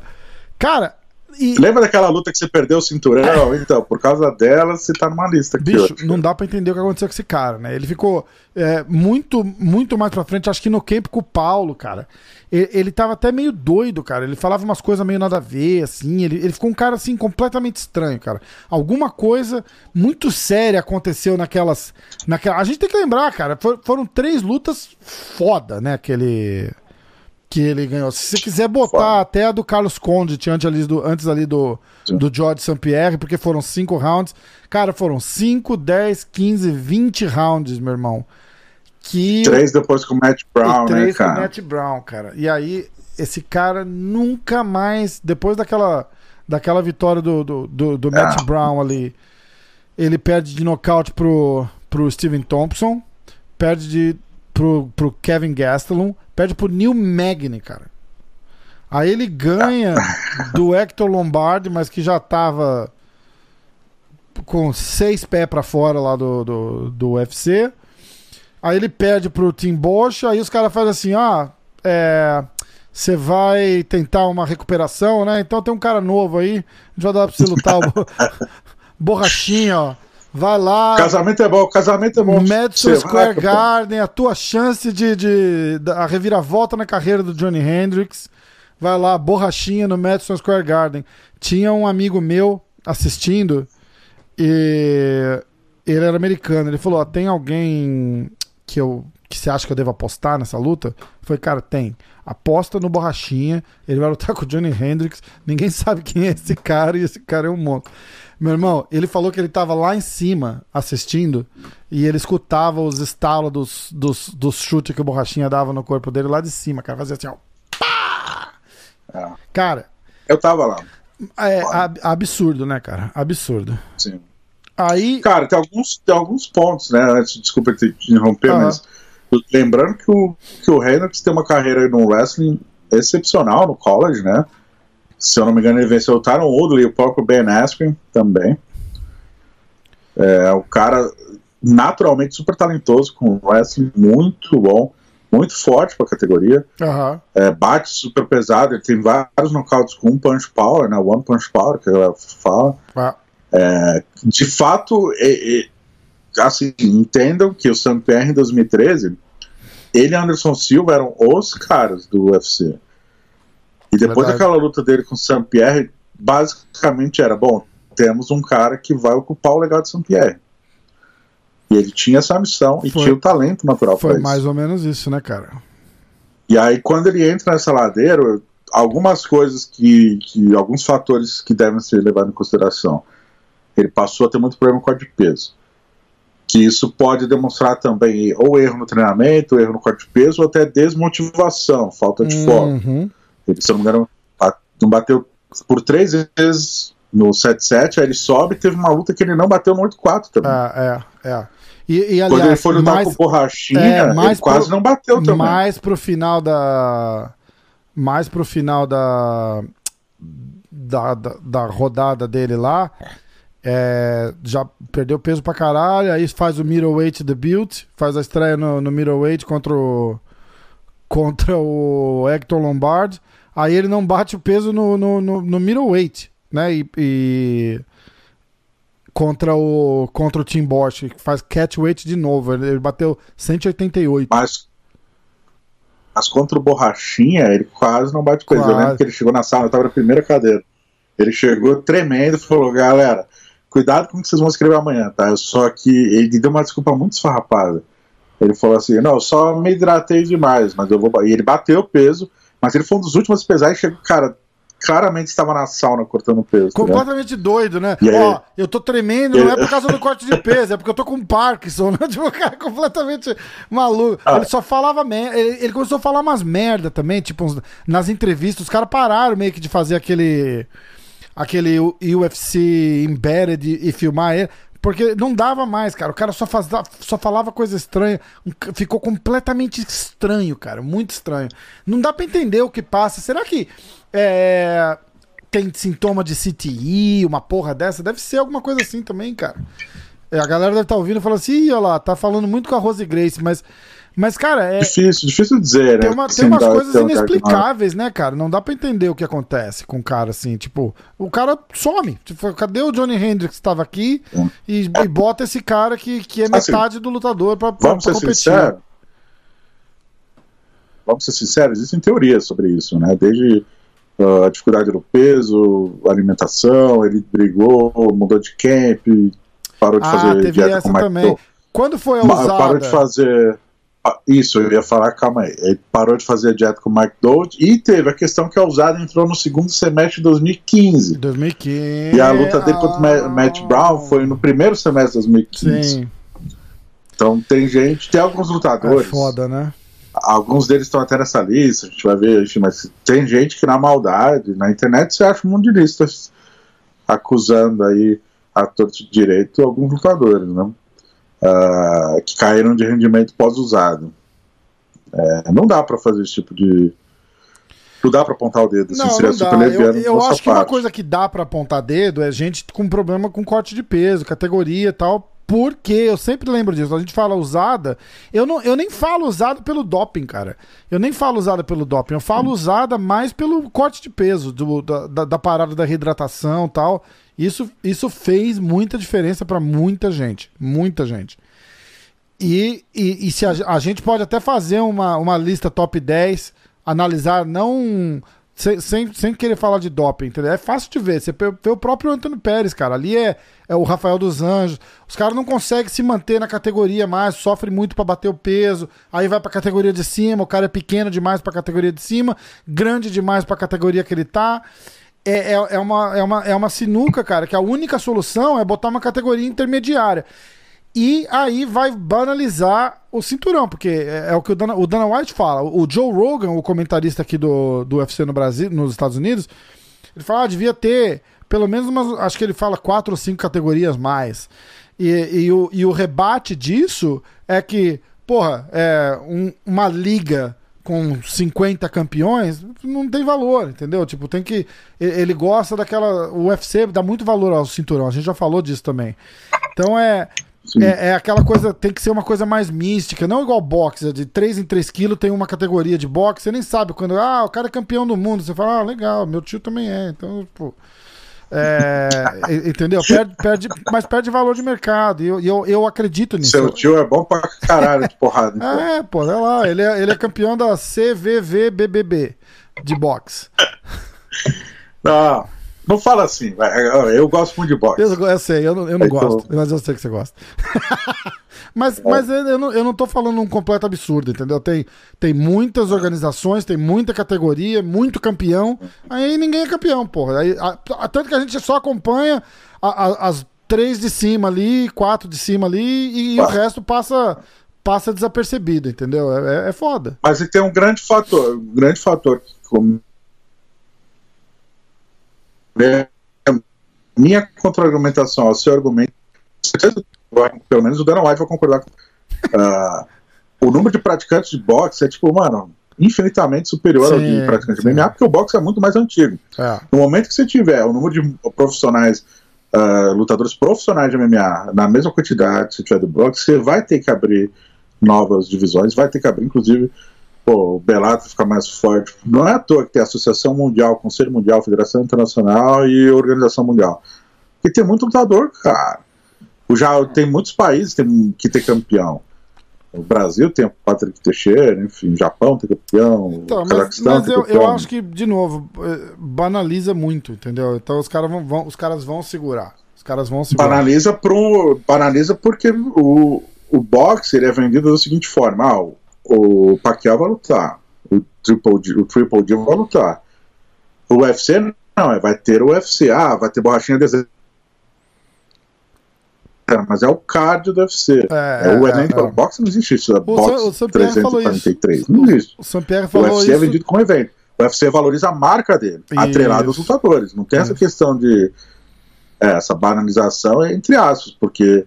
Cara, e, Lembra daquela luta que você perdeu o cinturão? Então, por causa dela, você tá numa lista aqui. bicho, hoje. não dá pra entender o que aconteceu com esse cara, né? Ele ficou é, muito, muito mais pra frente, acho que no camp com o Paulo, cara. Ele, ele tava até meio doido, cara. Ele falava umas coisas meio nada a ver, assim. Ele, ele ficou um cara, assim, completamente estranho, cara. Alguma coisa muito séria aconteceu naquelas. naquela... A gente tem que lembrar, cara. for- foram três lutas foda, né? Que ele. Que ele ganhou. Se você quiser botar Foda. até a do Carlos Conde, antes ali do, antes ali do, Sim. do George St. Pierre, porque foram cinco rounds. Cara, foram 5, 10, 15, 20 rounds, meu irmão. Que Três depois com o Matt Brown, e três né, com cara? o Matt Brown, cara. E aí, esse cara nunca mais, depois daquela, daquela vitória do, do, do, do Matt Ah. Brown ali, ele perde de nocaute pro, pro Steven Thompson, perde de, pro, pro Kevin Gastelum, perde pro Neil Magny, cara. Aí ele ganha do Hector Lombardi, mas que já tava com seis pés pra fora lá do, do, do UFC. Aí ele perde pro Tim Bosch, aí os caras fazem assim, ah, é, você vai tentar uma recuperação, né? Então tem um cara novo aí, a gente vai dar pra você lutar o bo- borrachinha, ó. Vai lá, Casamento é bom, casamento é bom. Madison vai, Square. Garden, a tua chance de, de, a reviravolta na carreira do Johnny Hendricks. Vai lá, borrachinha no Madison Square Garden. Tinha um amigo meu assistindo e ele era americano. Ele falou: ó, tem alguém que eu que você acha que eu devo apostar nessa luta? Falei, cara, tem. Aposta no borrachinha. Ele vai lutar com o Johnny Hendricks. Ninguém sabe quem é esse cara e esse cara é um monstro. Meu irmão, ele falou que ele tava lá em cima assistindo e ele escutava os estalos dos, dos, dos chutes que o borrachinha dava no corpo dele lá de cima, cara. Fazia assim, ó. Pá! É. Cara, Eu tava lá, é ab- absurdo, né, cara? Absurdo. sim. Aí. Cara, tem alguns, tem alguns pontos, né? Desculpa te te interromper, Aham. mas lembrando que o, que o Hendricks tem uma carreira no wrestling excepcional no college, né? Se eu não me engano, ele venceu o Tyron Woodley e o próprio Ben Askren também. É, o cara naturalmente super talentoso, com wrestling muito bom, muito forte pra categoria. Aham. É, bate super pesado, ele tem vários knockouts com um punch power, né? One punch power, que ela fala Ah, de fato, é- é- assim, entendam que o St. Pierre em 2013, ele e Anderson Silva eram os caras do UFC. E depois Verdade. daquela luta dele com o St. Pierre, basicamente era: bom, temos um cara que vai ocupar o legado de St. Pierre. E ele tinha essa missão e Foi- tinha o talento natural para foi isso. mais ou menos isso, né, cara? E aí, quando ele entra nessa ladeira, algumas coisas que, que. alguns fatores que devem ser levados em consideração. Ele passou a ter muito problema com a de peso. que isso pode demonstrar também ou erro no treinamento, erro no corte de peso, ou até desmotivação, falta de foco. Ele, se eu não me engano, bateu por três vezes no 7-7, aí ele sobe teve uma luta que ele não bateu no 8-4 também. É, é, é. E, e, aliás, Quando ele foi lutar mais, com borrachinha, é, mais ele quase pro- não bateu também. mais pro final da. Mais pro final da. Da, da, da rodada dele lá. é, já perdeu peso pra caralho. Aí faz o middleweight debut. Faz a estreia no, no middleweight contra o. Contra o Hector Lombard. Aí ele não bate o peso no, no, no, no middleweight, né? E, e contra o contra o Tim Bosch, que faz catchweight de novo. Ele bateu 188. Mas, mas contra o Borrachinha, ele quase não bate peso. Eu Quase. lembro que ele chegou na sala, eu tava na primeira cadeira. Ele chegou tremendo e falou: galera, cuidado com o que vocês vão escrever amanhã, tá? Eu só que. Ele deu uma desculpa muito esfarrapada. Ele falou assim: não, eu só me hidratei demais, mas eu vou. ba-" E ele bateu o peso, mas ele foi um dos últimos a pesar e chegou, cara, claramente estava na sauna cortando peso. né? Completamente doido, né? E aí? Ó, eu tô tremendo, não é por causa do corte de peso, é porque eu tô com Parkinson, né? Tipo, cara completamente maluco. Ah. Ele só falava merda. Ele, ele começou a falar umas merda também, tipo, uns- nas entrevistas, os caras pararam meio que de fazer aquele. aquele UFC embedded e, e filmar ele. Porque não dava mais, cara. O cara só, fazia, só falava coisa estranha. Ficou completamente estranho, cara. Muito estranho. Não dá pra entender o que passa. Será que é, tem sintoma de CTI, uma porra dessa? Deve ser alguma coisa assim também, cara. É, a galera deve estar ouvindo e falando assim, Ih, olha lá, tá falando muito com a Rose Grace, mas, mas cara, é, Difícil, difícil dizer, né? tem, uma- tem Sem umas coisas um inexplicáveis, né, cara? Não dá pra entender o que acontece com o cara, assim. Tipo, o cara some. Tipo, cadê o Johnny Hendricks que estava aqui e, e bota esse cara que, que é Assim, metade do lutador pra, pra, Vamos pra ser competir? sinceros. Vamos ser sinceros, existem teorias sobre isso, né? Desde ah, a dificuldade do peso, alimentação, ele brigou, mudou de camp, parou de Ah, fazer teve dieta essa também. Quando foi a usada? Parou de fazer. Ah, Isso, eu ia falar, calma aí. Ele parou de fazer a dieta com o Mike Dold e teve a questão que a usada entrou no segundo semestre de 2015. 2015. E a luta dele contra o Ma- Matt Brown foi no primeiro semestre de 2015. Sim, Então tem gente, tem alguns é lutadores. foda, né? Alguns deles estão até nessa lista, a gente vai ver, enfim, mas tem gente que na maldade, na internet você acha um monte de listas acusando aí a torto de direito alguns lutadores, né? Ah, que caíram de rendimento pós-usado. É, não dá pra fazer esse tipo de. Não dá pra apontar o dedo, assim, Não, seria não super dá. Eu, leviano eu nossa acho que uma coisa que dá pra apontar dedo é gente com problema com corte de peso, categoria e tal. Porque eu sempre lembro disso. A gente fala usada. Eu, não, eu nem falo usada pelo doping, cara. Eu nem falo usada pelo doping. Eu falo usada mais pelo corte de peso, do- da, da- da parada da reidratação tal. Isso, isso fez muita diferença pra muita gente. Muita gente. E, e, e se a, a gente pode até fazer uma, uma lista top 10, analisar não. Sem, sem, sem querer falar de doping, entendeu? É fácil de ver. Você vê o próprio Antônio Pérez, cara. Ali é, é o Rafael dos Anjos. Os caras não conseguem se manter na categoria mais, sofre muito pra bater o peso. Aí vai pra categoria de cima. O cara é pequeno demais pra categoria de cima, grande demais pra categoria que ele tá. É, é, é, uma, é, uma, é uma sinuca, cara, que a única solução é botar uma categoria intermediária. E aí vai banalizar o cinturão, porque é, é o que o Dana, o Dana White fala. O Joe Rogan, o comentarista aqui do, do UFC no Brasil, nos Estados Unidos, ele fala, ah, devia ter pelo menos umas, acho que ele fala quatro ou cinco categorias mais. E, e, o, e o rebate disso é que, porra, é um- uma liga com 50 campeões não tem valor, entendeu? Tipo, tem que. Ele gosta daquela. O UFC dá muito valor ao cinturão, a gente já falou disso também. Então é. É, é aquela coisa, tem que ser uma coisa mais mística, não igual boxe, é de 3 em 3 quilos tem uma categoria de boxe, você nem sabe quando, ah, o cara é campeão do mundo, você fala, ah, legal, meu tio também é, então, pô. É, e- entendeu? Perde, perde, mas perde valor de mercado, e eu, eu, eu acredito nisso. Seu tio é bom pra caralho de porrada. então. É, pô, olha lá, ele é, ele é campeão da CVVBBB de boxe. Não, não fala assim. Eu gosto muito de boxe. Eu, eu sei, eu não, eu não Então- gosto, mas eu sei que você gosta. mas mas eu, não, eu não tô falando um completo absurdo, entendeu? Tem, tem muitas organizações, tem muita categoria, muito campeão, aí ninguém é campeão, porra. Aí, a- a- tanto que a gente só acompanha a- as três de cima ali, quatro de cima ali, e, e o resto passa passa desapercebido, entendeu? É, é foda. Mas tem um grande fator, um grande fator é, minha contra-argumentação ao seu argumento, pelo menos o Dana White vai concordar com. Uh, o número de praticantes de boxe é tipo, mano, infinitamente superior sim, ao de praticantes de MMA, porque o boxe é muito mais antigo. É. No momento que você tiver o número de profissionais, uh, lutadores profissionais de MMA na mesma quantidade, se tiver do boxe, você vai ter que abrir novas divisões, vai ter que abrir, inclusive, pô, o Bellator ficar mais forte. Não é à toa que tem a Associação Mundial, Conselho Mundial, Federação Internacional e Organização Mundial. Porque tem muito lutador, cara. Já tem muitos países que tem, que tem campeão. O Brasil tem o Patrick Teixeira, enfim, o Japão tem campeão, então, o Cazaquistão mas, mas eu, eu, acho que, de novo, eh, banaliza muito, entendeu? Então os caras vão, vão, os caras vão segurar. Os caras vão segurar. Banaliza, pro, banaliza porque o, o boxe ele é vendido da seguinte forma: ah, o, o Pacquiao vai lutar, o Triple D, o Triple D vai lutar. O UFC não, é, vai ter o UFC, ah, vai ter borrachinha desenho. Mas é o card do UFC. É, é o é, evento. É, é. Boxe não existe isso. É boxe 343. Não existe. O, o, falou o UFC isso. é vendido como evento. O UFC valoriza a marca dele, isso. atrelado aos lutadores. Não tem essa questão de. É, essa banalização entre aspas, porque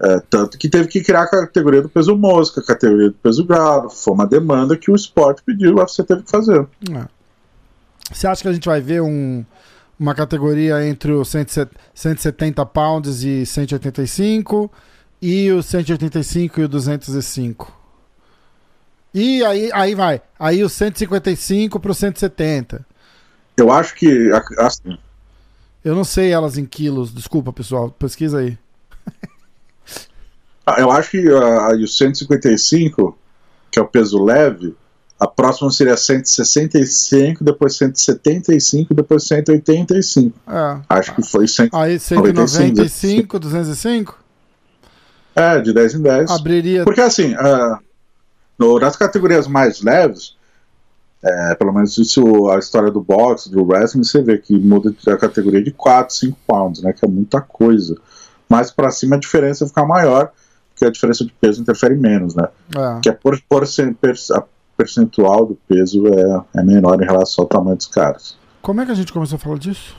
é, tanto que teve que criar a categoria do peso mosca, a categoria do peso galo. Foi uma demanda que o esporte pediu, o UFC teve que fazer. É. Você acha que a gente vai ver um, uma categoria entre os 170 pounds e 185 e o 185 e o 205? E aí, aí vai. Aí o 155 para o 170. Eu acho que. Assim, eu não sei elas em quilos. Desculpa, pessoal. Pesquisa aí. Ah, eu acho que uh, o 155, que é o peso leve, a próxima seria 165, depois 175, depois 185. É. Acho que foi 195. Aí 195, 205? É, de 10 em 10. Abriria. Porque assim, uh, no, nas categorias mais leves, é, pelo menos isso a história do boxe, do wrestling, você vê que muda a categoria de 4, 5 pounds, né? Que é muita coisa. Mas para cima a diferença fica maior que a diferença de peso interfere menos, né? É. Que é por, por a percentual do peso é, é menor em relação ao tamanho dos caras. Como é que a gente começou a falar disso?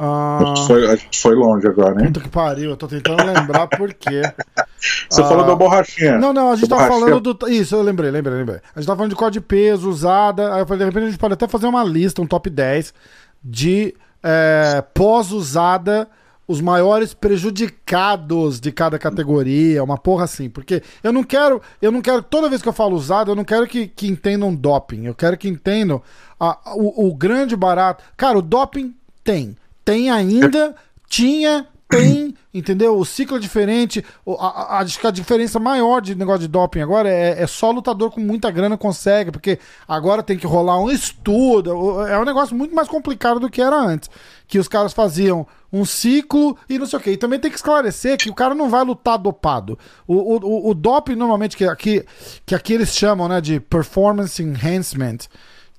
Ah, a, gente foi, a, gente foi, longe agora, hein? Puta que pariu, eu tô tentando lembrar por quê. Você ah, falou da borrachinha. Não, não, a gente tava falando do. Isso, eu lembrei, lembrei, lembrei. A gente tava falando de código de peso, usada. Aí eu falei, de repente a gente pode até fazer uma lista, um top 10 de é, pós-usada os maiores prejudicados de cada categoria, uma porra assim. Porque eu não quero, eu não quero, toda vez que eu falo usado, eu não quero que, que entendam doping. Eu quero que entendam a, o, o grande barato. Cara, o doping tem. Tem ainda, tinha, tem, entendeu? O ciclo é diferente. A, a, a, diferença maior de negócio de doping agora é, é, só lutador com muita grana consegue, porque agora tem que rolar um estudo. É um negócio muito mais complicado do que era antes. Que os caras faziam um ciclo e não sei o que. E também tem que esclarecer que o cara não vai lutar dopado. O, o, o doping, normalmente, que aqui, que aqui eles chamam né, de performance enhancement,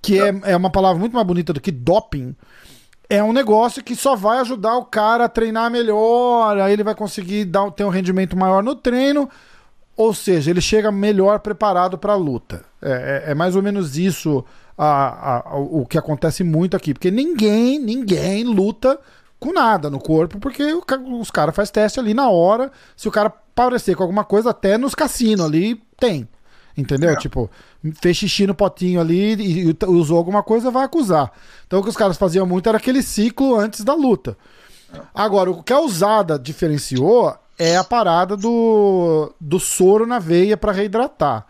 que é, é uma palavra muito mais bonita do que doping é um negócio que só vai ajudar o cara a treinar melhor, aí ele vai conseguir dar, ter um rendimento maior no treino, ou seja, ele chega melhor preparado para a luta. É, é, é, mais ou menos isso a, a, o que acontece muito aqui, porque ninguém, ninguém luta com nada no corpo, porque os caras fazem teste ali na hora, se o cara parecer com alguma coisa, até nos cassinos ali tem. Entendeu? É. Tipo, fez xixi no potinho ali e, e, usou alguma coisa, vai acusar. Então o que os caras faziam muito era aquele ciclo antes da luta. Agora, o que a usada diferenciou é a parada do, do soro na veia para reidratar.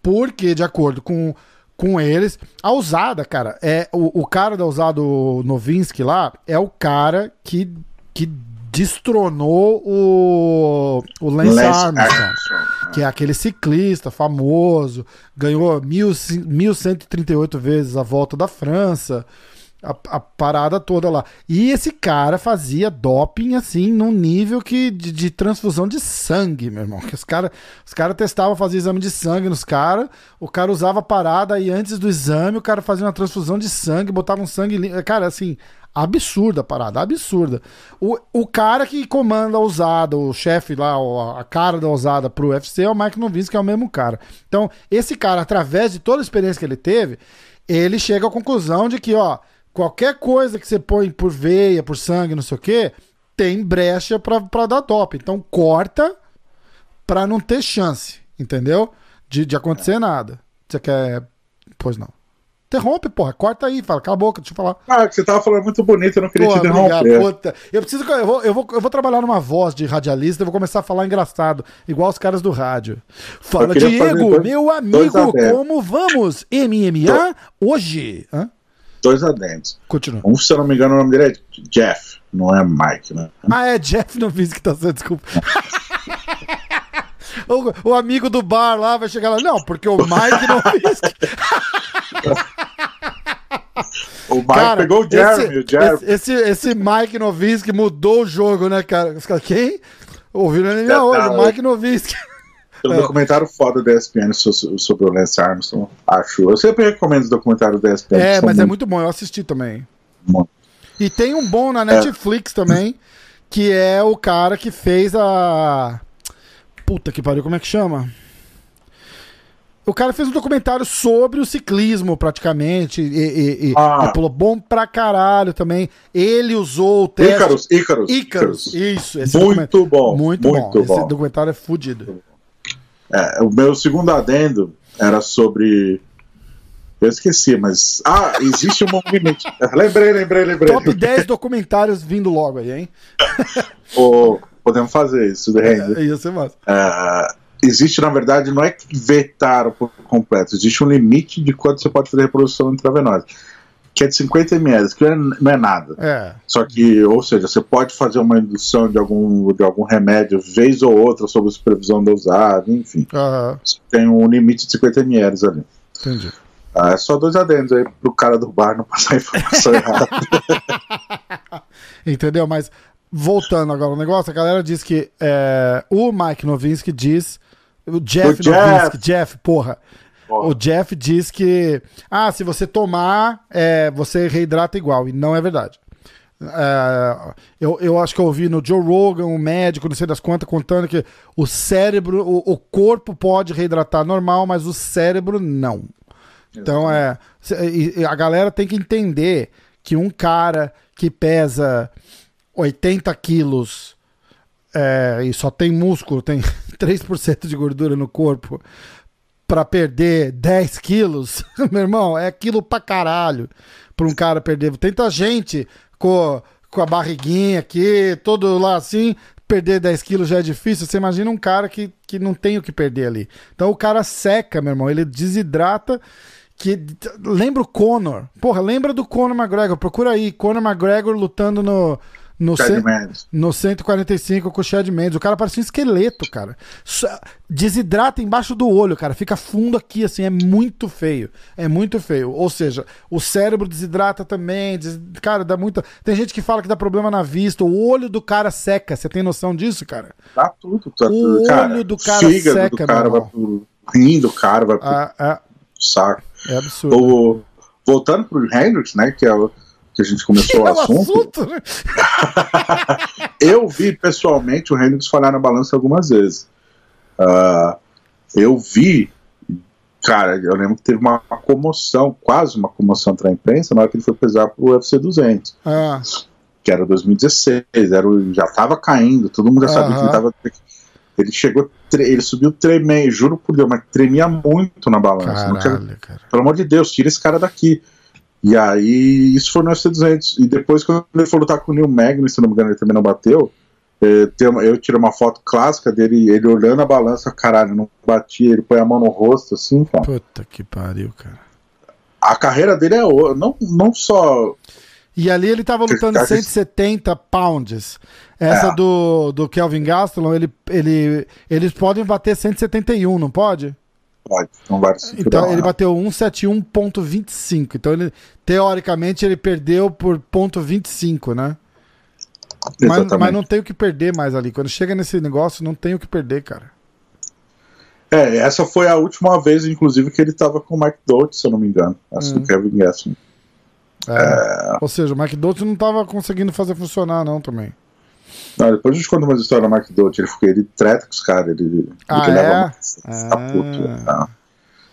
Porque, de acordo com, com eles, a usada, cara, é o, o cara da usada, o Novinsky lá, é o cara que, que destronou o, o Lance, Lance Armstrong, Armstrong, que é aquele ciclista famoso, ganhou mil, 1138 vezes a volta da França. A, a, parada toda lá. E esse cara fazia doping, assim, num nível que de, de transfusão de sangue, meu irmão. Que os caras os cara testavam, faziam exame de sangue nos caras, o cara usava a parada e antes do exame o cara fazia uma transfusão de sangue, botava um sangue. Cara, assim, absurda a parada, absurda. O, o cara que comanda a usada, o chefe lá, a cara da usada pro UFC é o Mike Novinsky, que é o mesmo cara. Então, esse cara, através de toda a experiência que ele teve, ele chega à conclusão de que, ó, qualquer coisa que você põe por veia, por sangue, não sei o quê, tem brecha para dar top. Então corta para não ter chance, entendeu? De, de acontecer nada. Você quer. Pois não. Interrompe, porra. Corta aí, fala, cala a boca, deixa eu falar. Ah, que você tava falando muito bonito, eu não queria porra, te interromper. Puta. Eu preciso. Eu vou, eu, vou, eu vou trabalhar numa voz de radialista, eu vou começar a falar engraçado, igual os caras do rádio. Fala, Diego, dois, meu amigo, como vamos? MMA hoje? Hã? Dois adendos. Continua. Um, se eu não me engano, o nome dele é Jeff, não é Mike, né? Ah, é Jeff que tá sendo, desculpa. o, o, amigo do bar lá vai chegar lá, não, porque o Mike fiz. O Mike cara, pegou o Jeremy. Esse, o Jeremy. Esse, esse, Mike Novinsky mudou o jogo, né, cara? Quem? Ouviram ele hoje, o Mike Novinsky. Tem um é. documentário foda da ESPN sobre o Lance Armstrong, acho. Eu sempre recomendo os documentários da ESPN. É, mas é muito... é muito bom, eu assisti também. Bom. E tem um bom na Netflix é. também, que é o cara que fez a. Puta que pariu, como é que chama? O cara fez um documentário sobre o ciclismo, praticamente. E, e, e ah. pulou bom pra caralho também. Ele usou o teste. Ícaros, Ícaros. Ícaros, isso. muito bom. Muito, muito bom. bom. Esse documentário é fudido. É, o meu segundo adendo era sobre. Eu esqueci, mas. Ah, existe um movimento. lembrei, lembrei, lembrei. Top 10 documentários vindo logo aí, hein? oh, podemos fazer isso, rende. É, isso é massa. É, existe, na verdade, não é que vetar por completo, existe um limite de quanto você pode fazer reprodução intravenosa que é de 50 ml, que não é nada. É. Só que, ou seja, você pode fazer uma indução de algum, de algum remédio vez ou outra sob supervisão dosada, enfim. Uhum. Tem um limite de 50 ml ali. Entendi. Ah, é só dois adendos aí pro cara do bar não passar informação errada. Entendeu? Mas voltando agora ao negócio, a galera diz que é, o Mike Novinsky diz. O Jeff o Novinsky, Jeff, Jeff o Jeff diz que, ah, se você tomar, é, você reidrata igual. E não é verdade. É, eu, eu acho que eu ouvi no Joe Rogan, um médico, não sei das quantas, contando que o cérebro, o, o corpo pode reidratar normal, mas o cérebro não. Então é. A galera tem que entender que um cara que pesa 80 quilos é, e só tem músculo, tem 3% de gordura no corpo, para perder 10 quilos, meu irmão, é quilo pra caralho pra um cara perder. Tenta gente com, com a barriguinha aqui, todo lá assim, perder 10 quilos já é difícil. Você imagina um cara que, que não tem o que perder ali. Então o cara seca, meu irmão, ele desidrata. Que, lembra o Conor. Porra, lembra do Conor McGregor. Procura aí, Conor McGregor lutando no, no, Chad no 145 com o Chad Mendes. O cara parece um esqueleto, cara. Desidrata embaixo do olho, cara. Fica fundo aqui, assim. É muito feio. É muito feio. Ou seja, o cérebro desidrata também. Des... Cara, dá muita. Tem gente que fala que dá problema na vista. O olho do cara seca. Você tem noção disso, cara? Dá tudo. Tá tudo. O olho cara, do cara seca, do cara vai pro rim do cara, vai pro ah, ah. saco. É absurdo. O... Voltando pro Hendrix, né? Que é o que a gente começou o assunto. assunto né? eu vi pessoalmente o Hendrix falhar na balança algumas vezes. Uh, eu vi, cara, eu lembro que teve uma, comoção, quase uma comoção entre a imprensa na hora que ele foi pesar pro UFC 200. Ah. Que era 2016, era, já tava caindo, todo mundo já sabia que ele tava. Ele chegou, ele subiu tremendo, juro por Deus, mas tremia muito na balança. Caralho, tinha, pelo amor de Deus, tira esse cara daqui. E aí, isso foi no UFC 200. E depois, quando ele foi lutar com o Neil Magnus, se não me engano, ele também não bateu. Uma, eu tirei uma foto clássica dele, ele olhando a balança, caralho, não batia, ele põe a mão no rosto, assim, cara. Puta que pariu, cara. A carreira dele é não, não só. E ali ele tava lutando cara, 170 pounds. Essa é. do, do Kelvin Gastelum, ele, ele, eles podem bater 171, não pode? Pode. Então ele bateu 171.25. Então ele, teoricamente, ele perdeu por ponto 25, né? Mas, mas não tem o que perder mais ali. Quando chega nesse negócio, não tem o que perder, cara. É, essa foi a última vez, inclusive, que ele tava com o Mike Dolt, se eu não me engano. Essa Hum. do Kevin Gasson. É. Ou seja, o Mike Dolt não tava conseguindo fazer funcionar, não, também. Não, depois a gente conta umas histórias do Mike Dolt. Ele, fica- ele treta com os caras. Ele, Ah, ele é? leva Ah. tá puto. tá.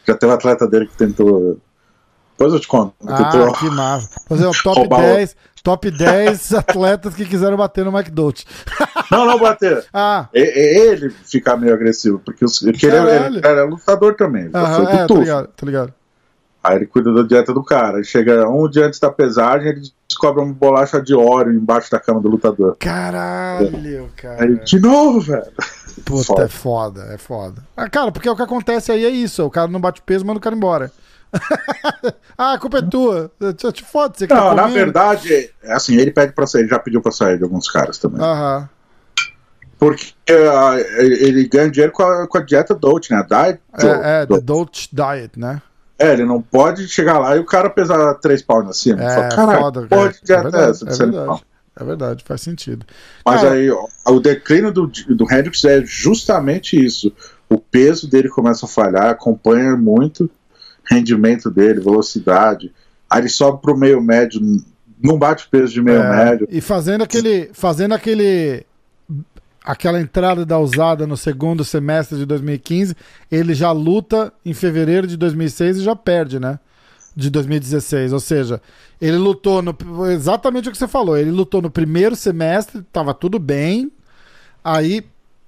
Já teve um atleta dele que tentou. Depois eu te conto. Ah, tentou que massa. Fazer um top Roubar o- 10, top 10 atletas que quiseram bater no Mike Dolt. Não, não bater. Ah, E- Ele ficar meio agressivo, porque, os, ele, ele, era lutador também. Aham, é, tufo. ligado, tô ligado. Aí ele cuida da dieta do cara. Chega um dia antes da pesagem, ele descobre uma bolacha de óleo embaixo da cama do lutador. Caralho, cara. Aí, de novo, velho. Puta, Foda. é foda, é foda. Ah, cara, porque o que acontece aí é isso: o cara não bate peso, manda o cara embora. ah, a culpa é tua. Te, te foda, você que Não, tá na verdade, é assim, ele pede pra sair, ele já pediu pra sair de alguns caras também. Aham. Porque ah, ele ganha dinheiro com a, com a dieta Dolt, né? A diet É, é, Dolt. The Dolce Diet, né? É, ele não pode chegar lá e o cara pesar três paus acima. É, Fala, Caralho, foda, porra cara. de dieta É verdade, é essa? é verdade. pau? É verdade, faz sentido. Mas Cara, aí, ó, o declínio do, do Hendrix é justamente isso. O peso dele começa a falhar, acompanha muito rendimento dele, velocidade. Aí ele sobe pro meio médio, não bate peso de meio É, médio. E fazendo aquele. Fazendo aquele. Aquela entrada da usada no segundo semestre de 2015, ele já luta em fevereiro de 2006 e já perde, né? De 2016. Ou seja, ele lutou no. Exatamente o que você falou. Ele lutou no primeiro semestre, tava tudo bem. Aí,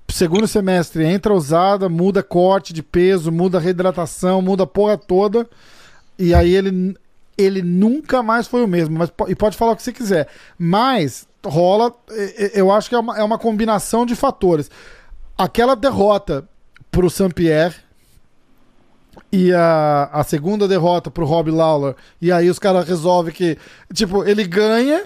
segundo semestre, entra usada, muda corte de peso, muda reidratação, muda a porra toda. E aí ele, ele nunca mais foi o mesmo. Mas, e pode falar o que você quiser. Mas rola, eu acho que é uma, é uma combinação de fatores. Aquela derrota pro Saint-Pierre e a, a segunda derrota pro Rob Lawler, e aí os caras resolvem que, tipo, ele ganha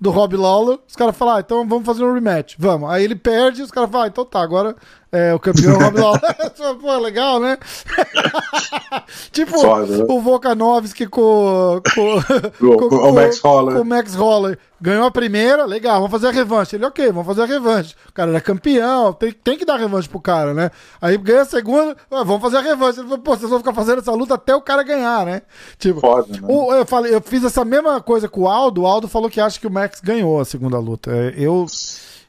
do Rob Lawler, os caras falam, ah, então vamos fazer um rematch, vamos. Aí ele perde, os caras falam, ah, então tá, agora é, o campeão é o Rob Lawler. Pô, legal, né? tipo, Foda, né? o Volkanovski com, com, O- com o Max Holloway. com o Max Holloway. Ganhou a primeira, legal, vamos fazer a revanche. Ele, ok, vamos fazer a revanche. O cara era campeão, tem, tem que dar revanche pro cara, né? Aí ganha a segunda, ah, vamos fazer a revanche. Ele falou, pô, vocês vão ficar fazendo essa luta até o cara ganhar, né? Tipo, Foda, né? o- eu, falei, eu fiz essa mesma coisa com o Aldo. O Aldo falou que acha que o Max ganhou a segunda luta. Eu,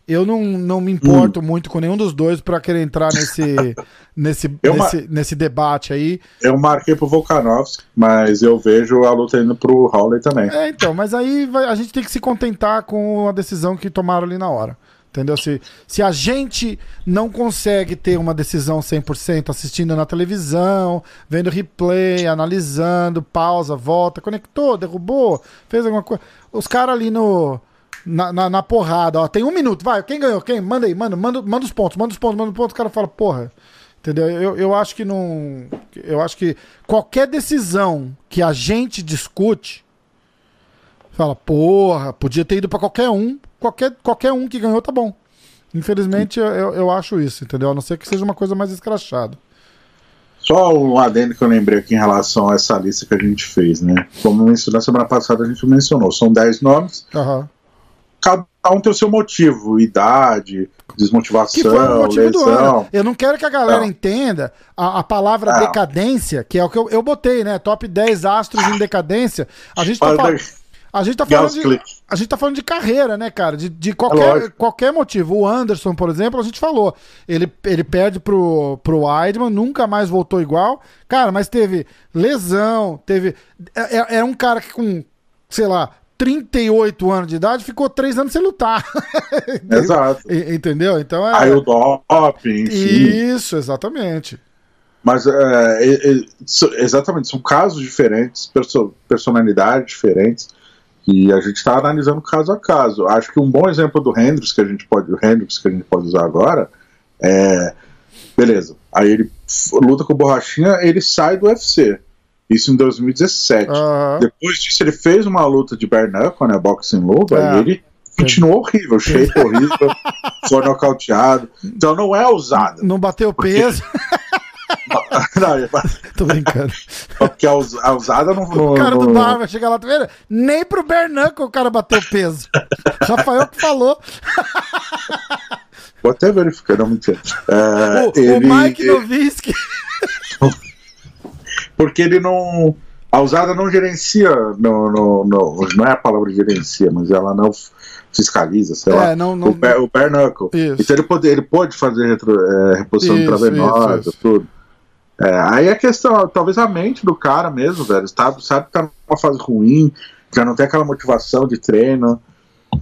eu não, não me importo muito com nenhum dos dois pra querer entrar nesse, nesse, nesse, nesse debate aí. Eu marquei pro Volkanovski, mas eu vejo a luta indo pro Howley também. É, então, mas aí vai- a gente tem que se contentar com a decisão que tomaram ali na hora. Entendeu? Se, se a gente não consegue ter uma decisão 100% assistindo na televisão, vendo replay, analisando, pausa, volta, conectou, derrubou, fez alguma coisa. Os caras ali no. Na, na, na porrada, ó, tem um minuto, vai, quem ganhou? Quem? Manda aí, manda, manda, manda os pontos, manda os pontos, manda os pontos, o cara fala, porra, Entendeu? Eu, eu acho que não. Eu acho que qualquer decisão que a gente discute, fala, porra, podia ter ido pra qualquer um. Qualquer, qualquer um que ganhou tá bom. Infelizmente, eu, eu, acho isso, entendeu? A não ser que seja uma coisa mais escrachada. Só um adendo que eu lembrei aqui em relação a essa lista que a gente fez, né? Como mencionou na semana passada, a gente mencionou. São 10 nomes, Aham. Cada um tem o seu motivo, idade, desmotivação, Que foi o motivo do lesão. ano. Eu não quero que a galera Não. entenda a, a palavra Não. decadência, que é o que eu, eu botei, né? Top 10 astros em decadência. A gente tá, Fala fal- da- a gente tá falando de, a gente tá falando de carreira, né, cara? De, de É qualquer, lógico. qualquer motivo. O Anderson, por exemplo, a gente falou. Ele, ele perde pro, pro Weidman, nunca mais voltou igual. Cara, mas teve lesão, teve. É, é- é um cara que com, sei lá, 38 anos de idade ficou 3 anos sem lutar. Exato. Entendeu? Então é. Aí o doping, enfim. Isso, exatamente. Mas é, é, é, exatamente, são casos diferentes, perso- personalidades diferentes, e a gente está analisando caso a caso. Acho que um bom exemplo do Hendrix que a gente pode, o Hendrix que a gente pode usar agora é. Beleza. Aí ele luta com o Borrachinha, ele sai do UFC. Isso em 2017. Aham. Depois disso, ele fez uma luta de bare knuckle, né? Boxing luva, É. e ele continuou horrível, shape horrível, foi nocauteado. Então não é usado. Não bateu peso. Não, é- Tô brincando. porque a, us- a usada não. O não- cara do não- bar vai chegar lá, tá vendo? Nem pro Bernacle o cara bateu peso. Rafael que falou. Vou até verificar, não mentira. É, O, ele- o Mike Novinsky. Porque ele não. A usada não gerencia. No, no, no- não é a palavra gerencia, mas ela não fiscaliza, sei É, lá. não- não- o, bare, o bare knuckle. Isso. Então ele pode, ele pode fazer retro, é, reposição Isso, intravenosa, isso, isso. tudo. É, aí a questão, talvez a mente do cara mesmo, velho, sabe, sabe que tá numa fase ruim, já não tem aquela motivação de treino.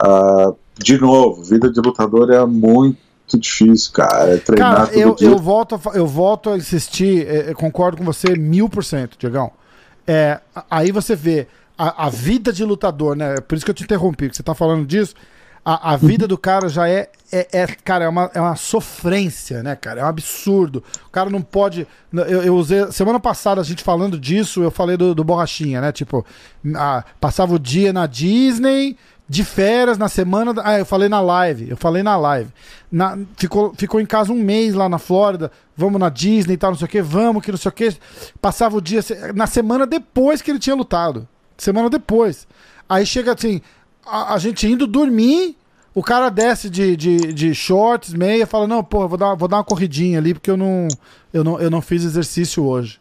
Ah, de novo, vida de lutador é muito difícil, cara. É treinar Cara, eu, dia. eu, volto a, eu volto a insistir, é, eu concordo com você mil por cento, Diegão. É, a- aí você vê a, a vida de lutador, né? Por isso que eu te interrompi, que você tá falando disso. A, a vida do cara já é, é, é, cara, é uma, é uma sofrência, né, cara? É um absurdo. O cara não pode. Eu, eu usei. Semana passada, a gente falando disso, eu falei do, do Borrachinha, né? Tipo, ah, passava o dia na Disney, de férias, na semana. da- Ah, eu falei na live. Eu falei na live. Na- ficou, ficou em casa um mês lá na Flórida. Vamos na Disney e tal, não sei o que, vamos, que não sei o que. Passava o dia. Na semana depois que ele tinha lutado. Semana depois. Aí chega assim, a, a gente indo dormir, o cara desce de, de, de shorts, meia, fala, não, pô, vou dar, vou dar uma corridinha ali, porque eu não, eu não, eu não fiz exercício hoje.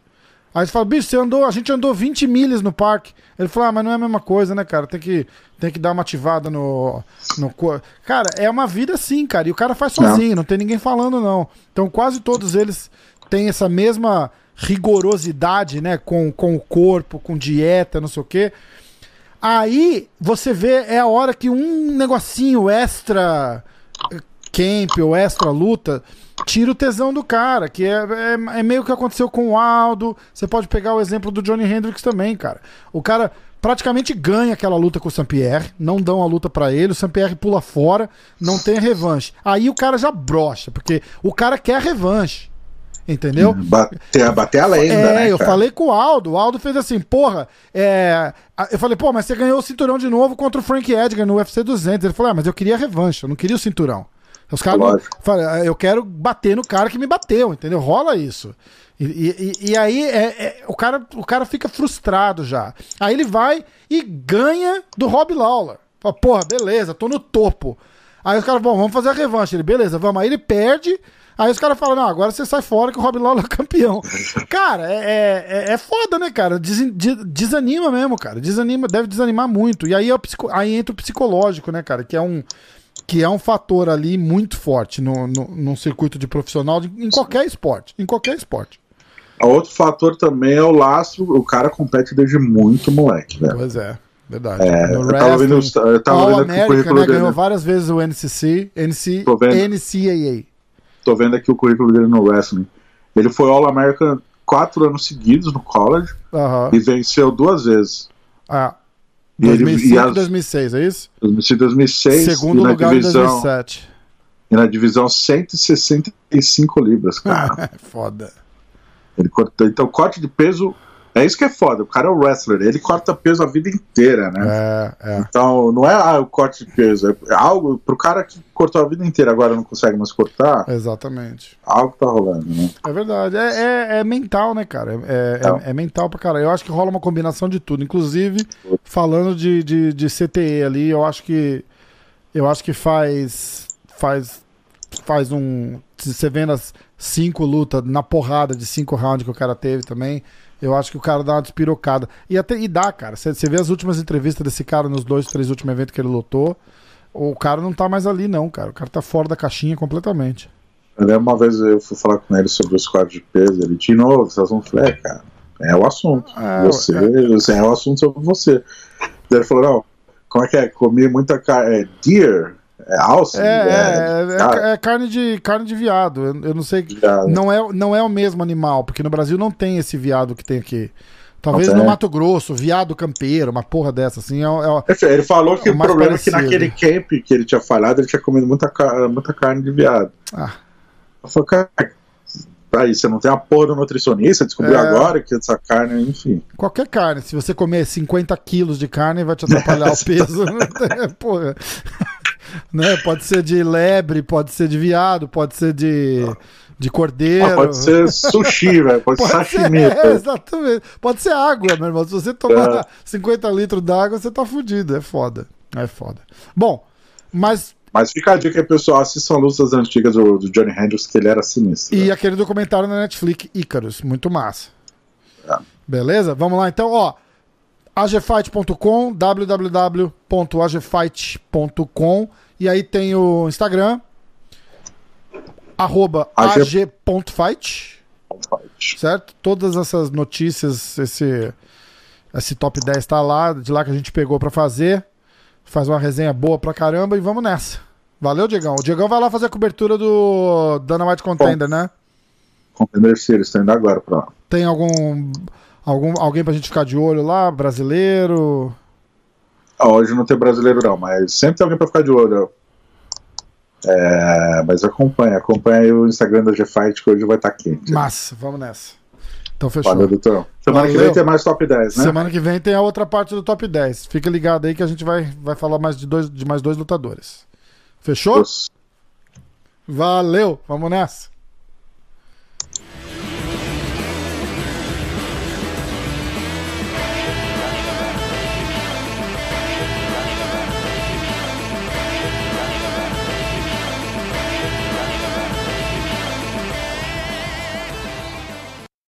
Aí você fala, bicho, você andou, a gente andou 20 milhas no parque. Ele falou, ah, mas não é a mesma coisa, né, cara? Tem que, tem que dar uma ativada no, no corpo. Cara, é uma vida assim, cara. E o cara faz sozinho, não tem ninguém falando, não. Então quase todos eles têm essa mesma rigorosidade, né? Com, com o corpo, com dieta, não sei o quê. Aí você vê, é a hora que um negocinho extra eh, camp ou extra luta tira o tesão do cara, que é, é, é meio que aconteceu com o Aldo. Você pode pegar o exemplo do Johnny Hendricks também, cara. O cara praticamente ganha aquela luta com o Saint-Pierre, não dão a luta pra ele, o Saint-Pierre pula fora, não tem revanche. Aí o cara já brocha, porque o cara quer revanche. Entendeu? Bater, bater a lenda, É, né, eu falei com o Aldo. O Aldo fez assim, porra. É... a- Eu falei, pô, mas você ganhou o cinturão de novo contra o Frank Edgar no UFC 200. Ele falou, ah, mas eu queria a revanche, eu não queria o cinturão. Os caras. Lógico. Falei, "Ah, eu quero bater no cara que me bateu, entendeu? Rola isso. E, e- e- aí é, é- o, cara, o cara fica frustrado já. Aí ele vai e ganha do Rob Lawler. Fala, porra, beleza, tô no topo. Aí os caras, bom, vamos fazer a revanche. Ele, beleza, vamos. Aí ele perde. Aí os caras falam, não, agora você sai fora que o Rob Lawler é campeão. cara, é, é, é- é foda, né, cara? Des- de- desanima mesmo, cara. Desanima, deve desanimar muito. E aí, é psico- aí entra o psicológico, né, cara? Que é um, que é um fator ali muito forte no, no, num circuito de profissional de- em qualquer esporte. Em qualquer esporte. Outro fator também é o laço. O cara compete desde muito moleque, velho. Pois é, verdade. É, no eu tava vendo, eu tava vendo aqui o America, currículo né, dele. ganhou várias vezes o NCC, NC, Tô vendo. NCAA. Tô vendo aqui o currículo dele no wrestling. Ele foi All-American quatro anos seguidos no college Aham. e venceu duas vezes. Ah, 2005 e as- 2006, é isso? 2006, 2006 Segundo na lugar em divisão, 2007. e na divisão 165 libras, cara. É foda. Ele corta, então, corte de peso. É isso que é foda. O cara é o wrestler. Ele corta peso a vida inteira, né? É, é. Então, não é ah, o corte de peso. É algo pro cara que cortou a vida inteira agora não consegue mais cortar. Exatamente. Algo tá rolando, né? É verdade. É, é, é mental, né, cara? É, é- Não. é mental pra caralho. Eu acho que rola uma combinação de tudo. Inclusive, falando de, de, de CTE ali, eu acho que. Eu acho que faz. Faz. Faz um. Se você vendo as cinco lutas na porrada de cinco rounds que o cara teve também. Eu acho que o cara dá uma despirocada. E até e dá, cara. Você vê as últimas entrevistas desse cara nos dois, três últimos eventos que ele lutou. O cara não tá mais ali, não, cara. O cara tá fora da caixinha completamente. Eu lembro uma vez eu fui falar com ele sobre os cortes de peso. Ele, de novo, vocês vão falar, é, cara, é o assunto. É, você, você é o assunto sobre você. Daí ele falou, não, como é que é? Comi muita carne. É deer? É alce? É, é, é, cara, é carne, de, carne de viado. Eu, eu não sei. viado. Não é, não é o mesmo animal, porque no Brasil não tem esse viado que tem aqui. Talvez no. Mato Grosso, viado campeiro, uma porra dessa, assim. É, é- Ele falou que É o mais problema é que parecido. naquele camp que ele tinha falhado, ele tinha comido muita, muita carne de viado. ah, Eu falei, cara, aí você não tem a porra do nutricionista, descobriu É. agora que essa carne, enfim. qualquer carne. Se você comer 50 quilos de carne, vai te atrapalhar o peso. porra. Né? Pode ser de lebre, pode ser de viado, pode ser de, De cordeiro. Ah, pode ser sushi, velho. Pode, pode ser sashimi. É, exatamente. Pode ser água, meu irmão. Se você tomar é. 50 litros d'água, você tá fudido. É foda. É foda. Bom, mas mas fica a dica aí, pessoal, assistam lutas antigas do, do Johnny Hendricks, que ele era sinistro. E né? aquele documentário na Netflix, Icarus, muito massa. É. Beleza? Vamos lá então, ó. agfight.com, www.agfight.com e aí tem o Instagram, arroba ag.fight, certo? Todas essas notícias, esse, esse top 10 tá lá, de lá que a gente pegou para fazer faz uma resenha boa pra caramba e vamos nessa. Valeu, Diegão. O Diegão vai lá fazer a cobertura do Dana White Contender, Bom, né? Contender Series, tô indo agora pra lá. Tem algum, algum alguém pra gente ficar de olho lá? Brasileiro? Ah, hoje não tem brasileiro não, mas sempre tem alguém pra ficar de olho. É, mas acompanha, acompanha o Instagram da G-Fight que hoje vai estar tá quente. Massa, vamos nessa. Então fechou. Valeu, doutor. Semana Valeu. que vem tem mais top 10, né? Semana que vem tem a outra parte do top 10. Fica ligado aí que a gente vai, vai falar mais de, dois, de mais dois lutadores. Fechou? Valeu, vamos nessa.